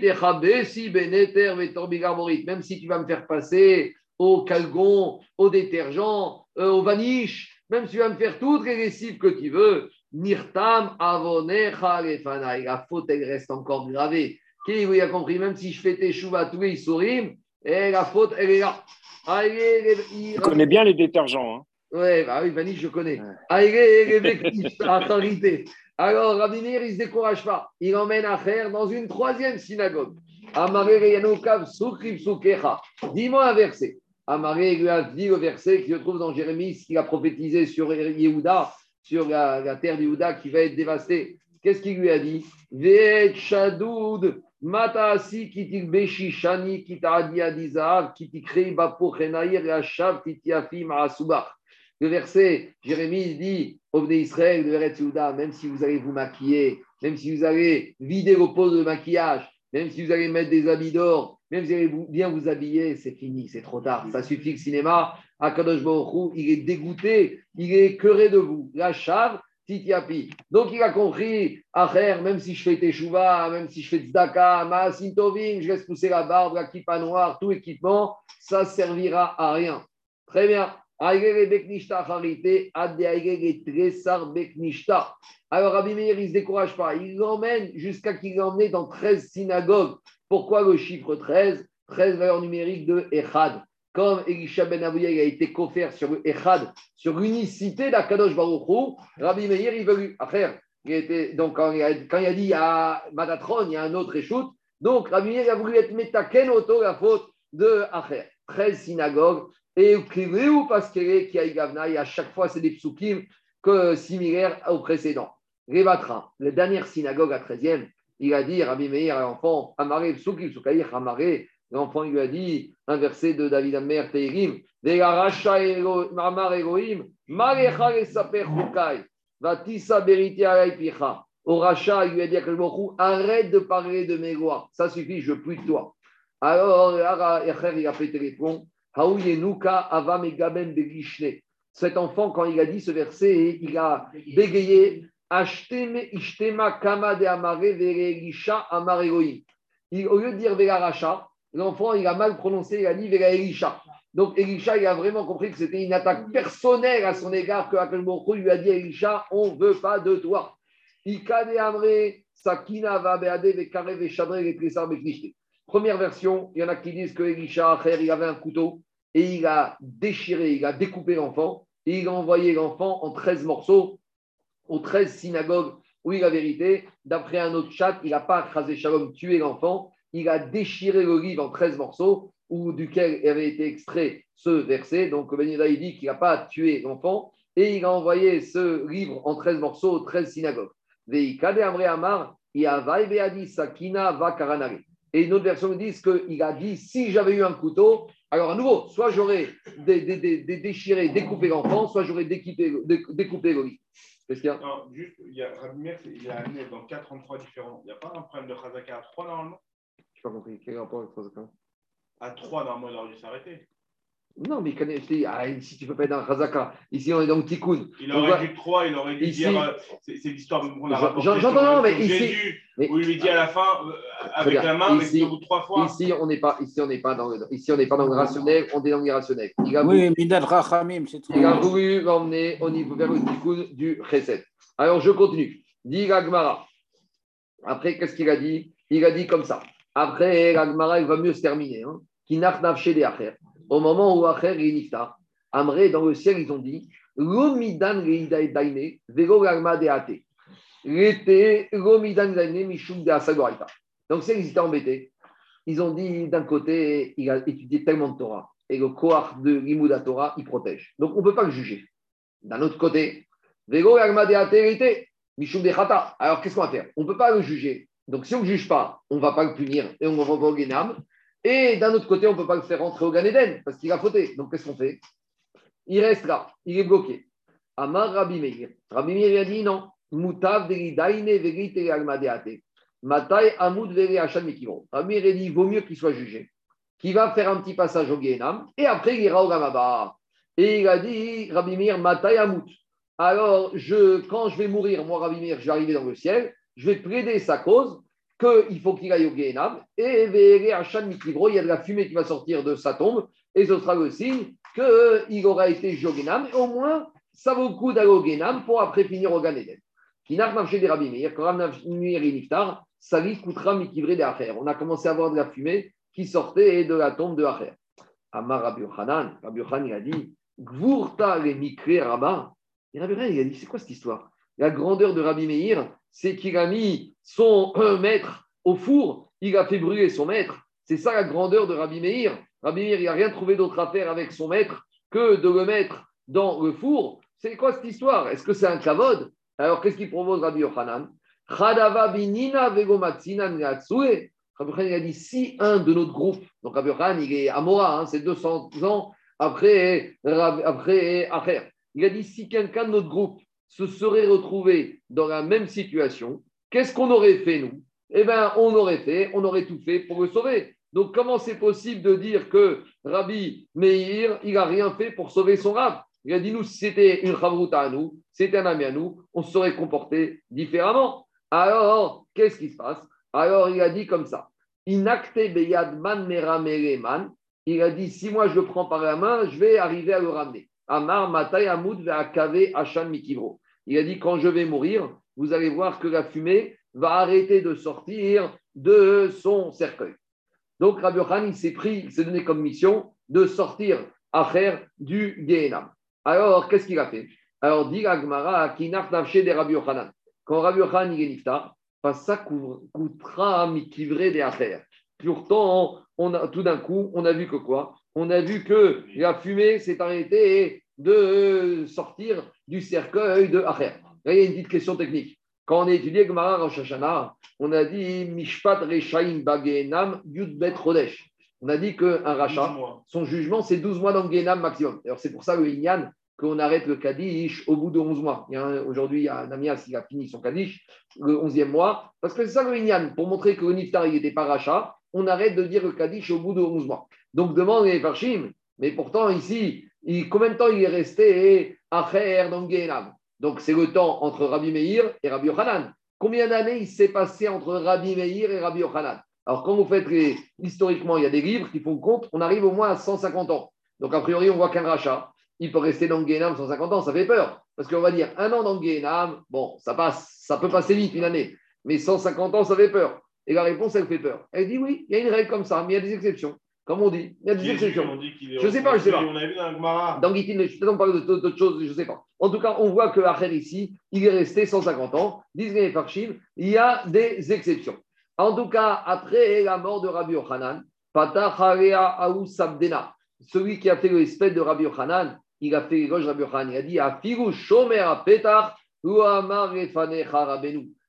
Beneter. Même si tu vas me faire passer au calgon, au détergent, euh, au vaniche, même si tu vas me faire toutes les lessives que tu veux, Nirtam Avonecha. La faute, elle reste encore gravée. Qui vous a compris, même si je fais tes choux tous les sourim, et la faute, elle est là. Je connais bien les détergents. hein. Ouais, bah oui, Vanish, je connais. Autorité. Alors, Rabbi Meir, il ne se décourage pas. Il emmène Acher dans une troisième synagogue. Dis-moi un verset. Amaré lui a dit le verset qui se trouve dans Jérémie, ce qu'il a prophétisé sur Yehuda, sur la, terre d'Yehuda qui va être dévastée. Qu'est-ce qu'il lui a dit? Matasi kitik beshi shani kitadi adizar kitikrei bapo chenaïr yashav titiafi maasubach. Le verset, Jérémie dit Bnei Israël de Yehuda, même si vous allez vous maquiller, même si vous allez vider vos pots de maquillage, même si vous allez mettre des habits d'or, même si vous allez bien vous habiller, c'est fini, c'est trop tard. Ça suffit le cinéma. Akadosh Baruch Hu, il est dégoûté, il est écœuré de vous. La chave, titiapi. Donc il a compris, Acher, même si je fais teshuva, même si je fais tzedaka, maasim tovim, je laisse pousser la barbe, la kippa noire, tout équipement, ça servira à rien. Très bien. Alors Rabbi Meir, il ne se décourage pas. Il l'emmène jusqu'à qu'il l'emmène dans 13 synagogues. Pourquoi le chiffre 13 13 valeurs numériques de Echad. Comme Elisha Ben a été coffert sur Echad, sur l'unicité d'Akadosh Baruch Hu, Rabbi Meir, il veut lui faire. Il était, donc, quand il, a, dit il y a Matatron, il y a un autre échoute. Donc, Rabbi Meir a voulu être Metaken auto la faute de Acher. 13 synagogues. Et ou Paskere qui a et à chaque fois, c'est des psukim que, similaires au précédent. Revatra, la dernière synagogue à 13e, il a dit, Rabbi Meir l'enfant, Amare psukim sukaïr Amare, l'enfant lui a dit un verset de David Amer Teirim, Racha Mamar Elohim, Marecha Esaper Chukai, Vatisa Beriti Picha. Au Racha, il lui a dit à Kalbochou, arrête de parler de mes lois, ça suffit, je de toi. Alors, il a pété les plombs, Cet enfant, quand il a dit ce verset, il a bégayé Au lieu de dire Vega Racha, l'enfant, il a mal prononcé, il a dit Vega Elisha. Donc Elisha, il a vraiment compris que c'était une attaque personnelle à son égard, que Akel lui a dit Elisha, on ne veut pas de toi. Première version, il y en a qui disent que Elisha il avait un couteau et il a déchiré, il a découpé l'enfant et il a envoyé l'enfant en 13 morceaux aux 13 synagogues où il a vérité. D'après un autre chat, il n'a pas écrasé Shalom, tué l'enfant, il a déchiré le livre en 13 morceaux duquel avait été extrait ce verset. Donc, Ben il dit qu'il n'a pas tué l'enfant et il a envoyé ce livre en 13 morceaux aux 13 synagogues. Et une autre version dit qu'il a dit si j'avais eu un couteau, alors à nouveau, soit j'aurais dé- dé- dé- dé- déchiré, découpé l'enfant, soit j'aurais découpé, dé- découpé. Qu'est-ce qu'il y a? Non, juste, il y a c'est- il a amené dans quatre endroits différents. Il n'y a pas un problème de Khazaka à 3 normalement? Je n'ai pas compris. Quel rapport avec ça À 3 normalement, il aurait dû s'arrêter. Non, mais quand je te dis, ah, ici tu ne peux pas être dans le Khazaka. Ici on est dans le Tikkun. Il aurait va- dû 3, il aurait dû Ici- dire. euh, c'est l'histoire qu'on a rapportée j'entends, mais ici- Jésus, mais- où il lui dit à la fin, euh, avec la main, mais Ici- c'est au bout de 3 fois. Ici, on n'est pas, ici, on n'est pas dans le, ici, on n'est pas dans le rationnel, on est dans l'irrationnel. Il a Oui, Rachamim, c'est trop. Il a voulu l'emmener au niveau vers le tikkun du Chesed. Alors, je continue. Dit Gagmara. Après, qu'est-ce qu'il a dit? Il a dit comme ça. Après, Gagmara, il va mieux se terminer. Hein. Kinach nafshe de Acher. Au moment où Acher est niftar, Amré, dans le ciel, ils ont dit Lomidan daine, vego gagma de ate. L'été, lomidan daine, mishum de asagoraita. Donc, c'est ils étaient embêtés. Ils ont dit d'un côté, il a étudié tellement de Torah, et le Koach de Limouda Torah, il protège. Donc, on ne peut pas le juger. D'un autre côté, Vego Yagma de Aterité, Mishum de Chata. Alors, qu'est-ce qu'on va faire? On ne peut pas le juger. Donc, si on ne le juge pas, on ne va pas le punir et on va Guénam. Et d'un autre côté, on ne peut pas le faire rentrer au Gan Eden parce qu'il a fauté. Donc, qu'est-ce qu'on fait? Il reste là, il est bloqué. Amar Rabbi Meir. Rabbi a dit non. Mutav. Matai Mikivon. Rabbi Meir a dit il vaut mieux qu'il soit jugé, qu'il va faire un petit passage au Guénam et après il ira au Gamaba. Et il a dit, Rabbi Matai Amout. Alors, quand je vais mourir, moi, Rabbi je vais arriver dans le ciel, je vais plaider sa cause, qu'il faut qu'il aille au Guénam, et Vere Hachan Mikivro, il y a de la fumée qui va sortir de sa tombe, et ce sera le signe qu'il aura été au Guénam, et au moins, ça vaut le coup d'aller au Guénam pour après finir au Gan Eden. Kinar Nafshe de Rabbi Meir, Rabbi Meir est niftar, ça lui coûtera Mikivré des affaires. On a commencé à voir de la fumée qui sortait de la tombe de Acher. Amar Rabbi Yochanan, Rabbi Yochanan, il a dit Gvurta le Mikre Rabba. Et Rabbi Yochanan, il a dit C'est quoi cette histoire? La grandeur de Rabbi Meir, c'est qu'il a mis son maître au four, il a fait brûler son maître. C'est ça la grandeur de Rabbi Meir. Rabbi Meir, il n'a rien trouvé d'autre à faire avec son maître que de le mettre dans le four. C'est quoi cette histoire? Est-ce que c'est un kavod? Alors, qu'est-ce qu'il propose Rabbi Yochanan? Rabbi Yochanan, a dit si un de notre groupe, donc Rabbi Yochanan, il est Amora, hein, c'est 200 ans après, après Acher. Il a dit si quelqu'un de notre groupe se serait retrouvé dans la même situation, qu'est-ce qu'on aurait fait, nous? Eh bien, on aurait fait, on aurait tout fait pour le sauver. Donc, comment c'est possible de dire que Rabbi Meir, il n'a rien fait pour sauver son rab? Il a dit, nous, si c'était une chavruta à nous, c'était un ami à nous, on se serait comporté différemment. Alors, qu'est-ce qui se passe? Alors, il a dit comme ça. Inacte beyadman meramereman. Il a dit, si moi je le prends par la main, je vais arriver à le ramener. Amar matay amoud ve'akave achan mikivro. Il a dit, quand je vais mourir, vous allez voir que la fumée va arrêter de sortir de son cercueil. Donc, Rabbi il s'est pris, il s'est donné comme mission de sortir faire du Gehenam. Alors, qu'est-ce qu'il a fait? Alors, dit Agmara, Nafshe de Rabbi Yochanan. Quand Rabbi Yochanan il est niftar, pas ça coûtera mikivré des affaires. Pourtant, tout d'un coup, on a vu que quoi? On a vu que la fumée s'est arrêtée de sortir du cercueil de Acher. Là, il y a une petite question technique. Quand on a étudié Gemara Rosh Hashanah, on a dit Mishpat Rechaim Bagenam Yudbet Chodesh. On a dit qu'un rachat, 12 mois. son jugement, c'est 12 mois dans maximum. Alors, c'est pour ça, le Inyan, qu'on arrête le Kaddish au bout de 11 mois. Aujourd'hui, il y a un Amias qui a fini son Kaddish le 11e mois. Parce que c'est ça le Inyan. Pour montrer que le Niftar, n'était pas rachat, on arrête de dire le Kaddish au bout de 11 mois. Donc, demande les Farshim. Mais pourtant, ici, combien de temps il est resté à faire dans Donc, c'est le temps entre Rabbi Meir et Rabbi Yochanan. Combien d'années il s'est passé entre Rabbi Meir et Rabbi Yochanan? Alors, quand vous faites les... historiquement, il y a des livres qui font compte, on arrive au moins à 150 ans. Donc, a priori, on voit qu'un rachat, il peut rester dans le Guénam 150 ans, ça fait peur. Parce qu'on va dire un an dans le Guénam, bon, ça passe, ça peut passer vite une année. Mais 150 ans, ça fait peur. Et la réponse, elle fait peur. Elle dit oui, il y a une règle comme ça, mais il y a des exceptions. Comme on dit, il y a des exceptions. Je sais pas, je sais pas. On a vu dans. Dans Gitin, je peut-être on parle de- d'autres choses, je ne sais pas. En tout cas, on voit que Acher ici, il est resté 150 ans. Disent les Farshim, il y a des exceptions. En tout cas, après la mort de Rabbi Yochanan, Aou Sabdena, celui qui a fait le espèce de Rabbi Yochanan, il a fait l'éloge de Rabbi Yochanan. Il a dit Afiru Shomer Petach.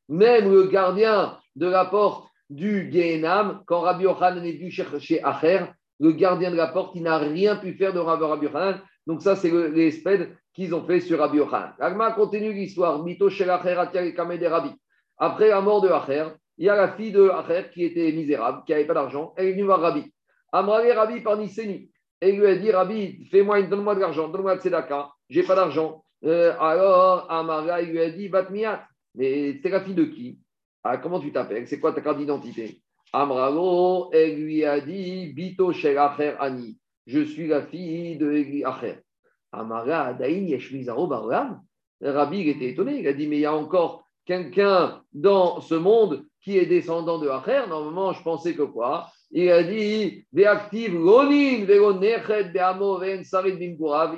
Même le gardien de la porte du Gehenam, quand Rabbi Yochanan est venu chercher Acher, le gardien de la porte, il n'a rien pu faire de Rabbi Yochanan. Donc ça, c'est le- les espèces qu'ils ont fait sur Rabbi Yochanan. L'Agma continue l'histoire. Mito shel Rabbi. Après la mort de Acher, il y a la fille de Acher qui était misérable, qui n'avait pas d'argent. Elle est venue voir Rabbi. Amrali Rabbi par Niseni. Et lui a dit, Rabbi, fais-moi donne-moi de l'argent, donne-moi de tzedaka. J'ai pas d'argent. Euh, alors, Amara, il lui a dit, Batmiat. Mais c'est la fille de qui? Ah, Comment tu t'appelles? C'est quoi ta carte d'identité? Amralo, elle lui a dit, Bito shel Acher Ani. Je suis la fille de Acher. Amara, Daïn Yeshmizaro Barolam. Rabbi, il était étonné. Il a dit, mais il y a encore quelqu'un dans ce monde qui est descendant de Acher. Normalement, je pensais que quoi? Il a dit. Il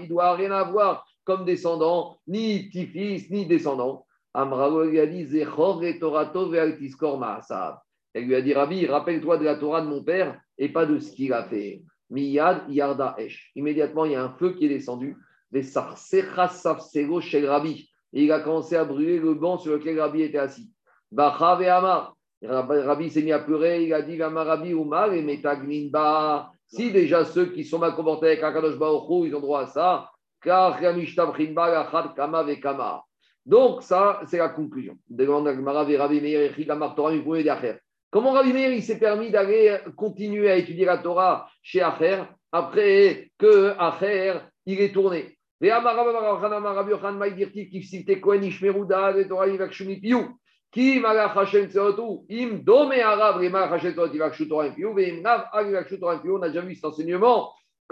doit rien avoir comme descendant, ni petit-fils, ni descendant. Amralo lui a dit, Zechor et Torato. Elle lui a dit, Rabbi, rappelle-toi de la Torah de mon père et pas de ce qu'il a fait. Miyad Yarda Esh. Immédiatement, il y a un feu qui est descendu. Les chez Rabbi. Et il a commencé à brûler le banc sur lequel Rabbi était assis. Bacha Amar. Rabbi s'est mis à pleurer. Il a dit Rabbi Umar et Metagnin Ba. Si déjà ceux qui sont mal comportés avec Akadosh Hu, ils ont droit à ça. Car Kama Vekama. Donc, ça, c'est la conclusion. Comment Rabbi Meir s'est permis d'aller continuer à étudier la Torah chez Acher après que Acher il est tourné? On a déjà vu cet enseignement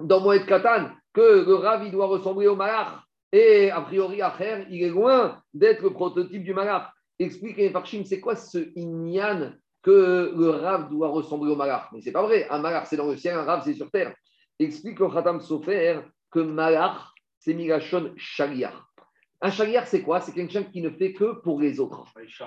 dans Moed Katan, que le Rav il doit ressembler au Malach. Et a priori, Acher, il est loin d'être le prototype du Malach. Explique les Farshim, c'est quoi ce Inyan que le Rav doit ressembler au Malach? Mais c'est pas vrai. Un Malach, c'est dans le ciel, un Rav, c'est sur terre. Explique au Khatam Sofer que Malach, c'est Migashon Shaliar. Un Shaliar, c'est quoi? C'est quelqu'un qui ne fait que pour les autres.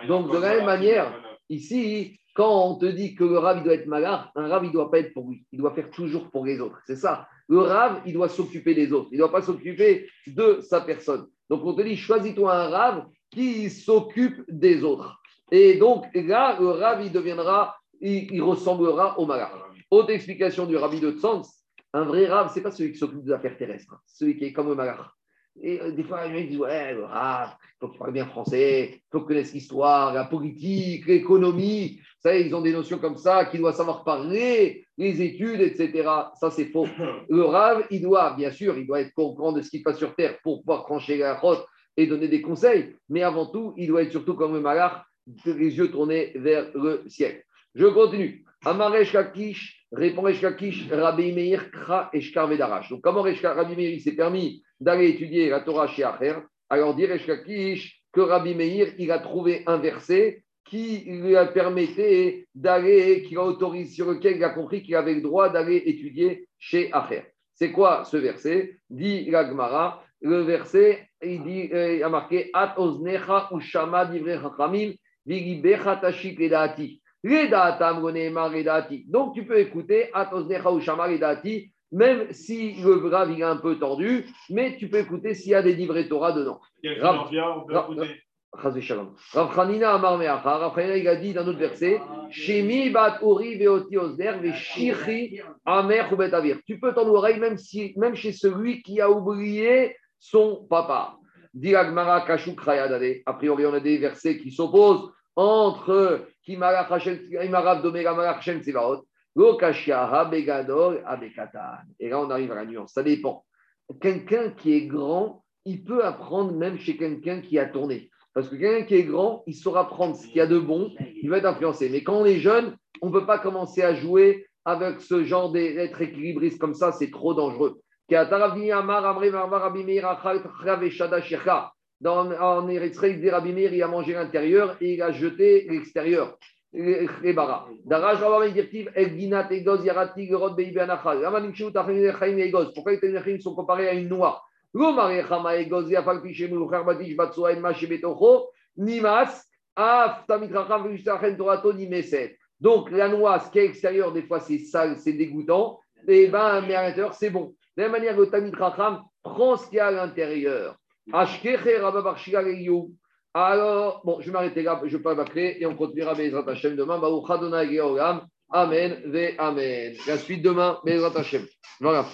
Donc, de la même manière, Ici, quand on te dit que le Rav, il doit être Malach, un Rav, il ne doit pas être pour lui. Il doit faire toujours pour les autres. C'est ça. Le Rav, il doit s'occuper des autres. Il ne doit pas s'occuper de sa personne. Donc, on te dit, choisis-toi un Rav qui s'occupe des autres. Et donc, là, le Rav, il deviendra, il, ressemblera au Malach. Autre explication du Rabbi de Tzans, un vrai Rav, ce n'est pas celui qui s'occupe des affaires terrestres, celui qui est comme le Malach. Et euh, des fois, les gens disent Ouais, le Rav, il faut qu'il parle bien français, il faut qu'il connaisse l'histoire, la politique, l'économie. Savez, ils ont des notions comme ça, qu'il doit savoir parler, les études, etc. Ça, c'est faux. Le Rav, il doit, bien sûr, il doit être courant de ce qui se passe sur Terre pour pouvoir trancher la route et donner des conseils. Mais avant tout, il doit être surtout comme le Malach, les yeux tournés vers le ciel. Je continue. Amaresh Kakish, répond Kakish, Rabbi Meir, Kra, Eshkar Vedarash. Donc, comment Rabbi Meir s'est permis d'aller étudier la Torah chez Acher? Alors, dit Kakish que Rabbi Meir, il a trouvé un verset qui lui a permetté d'aller, qui a autorisé, sur lequel il a compris qu'il avait le droit d'aller étudier chez Acher. C'est quoi ce verset? Dit la Gemara. Le verset, il, dit, euh, il a marqué At oznecha ushama v'libecha tashik ledaati. Donc tu peux écouter At oznecha ushama ledaati, même si le grave il est un peu tordu, mais tu peux écouter s'il y a des livrets Torah dedans. Rav- Rav- Chanina Amar Me'achar. Rav Chanina, il a dit dans un autre verset Shemi bat uri ve'oti osder ve'shirchi amer ou betavir. Tu peux tendre l'oreille même, si, même chez celui qui a oublié son papa. Dit Agmara Kashuk Rayadade. A priori, on a des versets qui s'opposent entre Kimarach Imarav Domega Marach Hashem Tsevaot, Lo Kashiaha Begadol Abekatan. Et là, on arrive à la nuance. Ça dépend. Quelqu'un qui est grand, il peut apprendre même chez quelqu'un qui a tourné. Parce que quelqu'un qui est grand, il saura prendre ce qu'il y a de bon, il va être influencé. Mais quand on est jeune, on ne peut pas commencer à jouer avec ce genre d'être équilibriste comme ça, c'est trop dangereux. Dans, en Eretz il dit Rabbi Meir, il a mangé l'intérieur et il a jeté l'extérieur. Pourquoi les Ténéchim sont comparés à une noix? Donc la noix, ce qui est extérieur, des fois c'est sale, c'est dégoûtant. Et ben, mais à l'intérieur, c'est bon. De la même manière, le Tamit Racham prend ce qu'il y a à l'intérieur. Alors, bon, je vais m'arrêter là, je parle la clé et on continuera Bezrat Hashem demain. Amen, ve Amen. La suite demain, Bezrat Hashem. Voilà.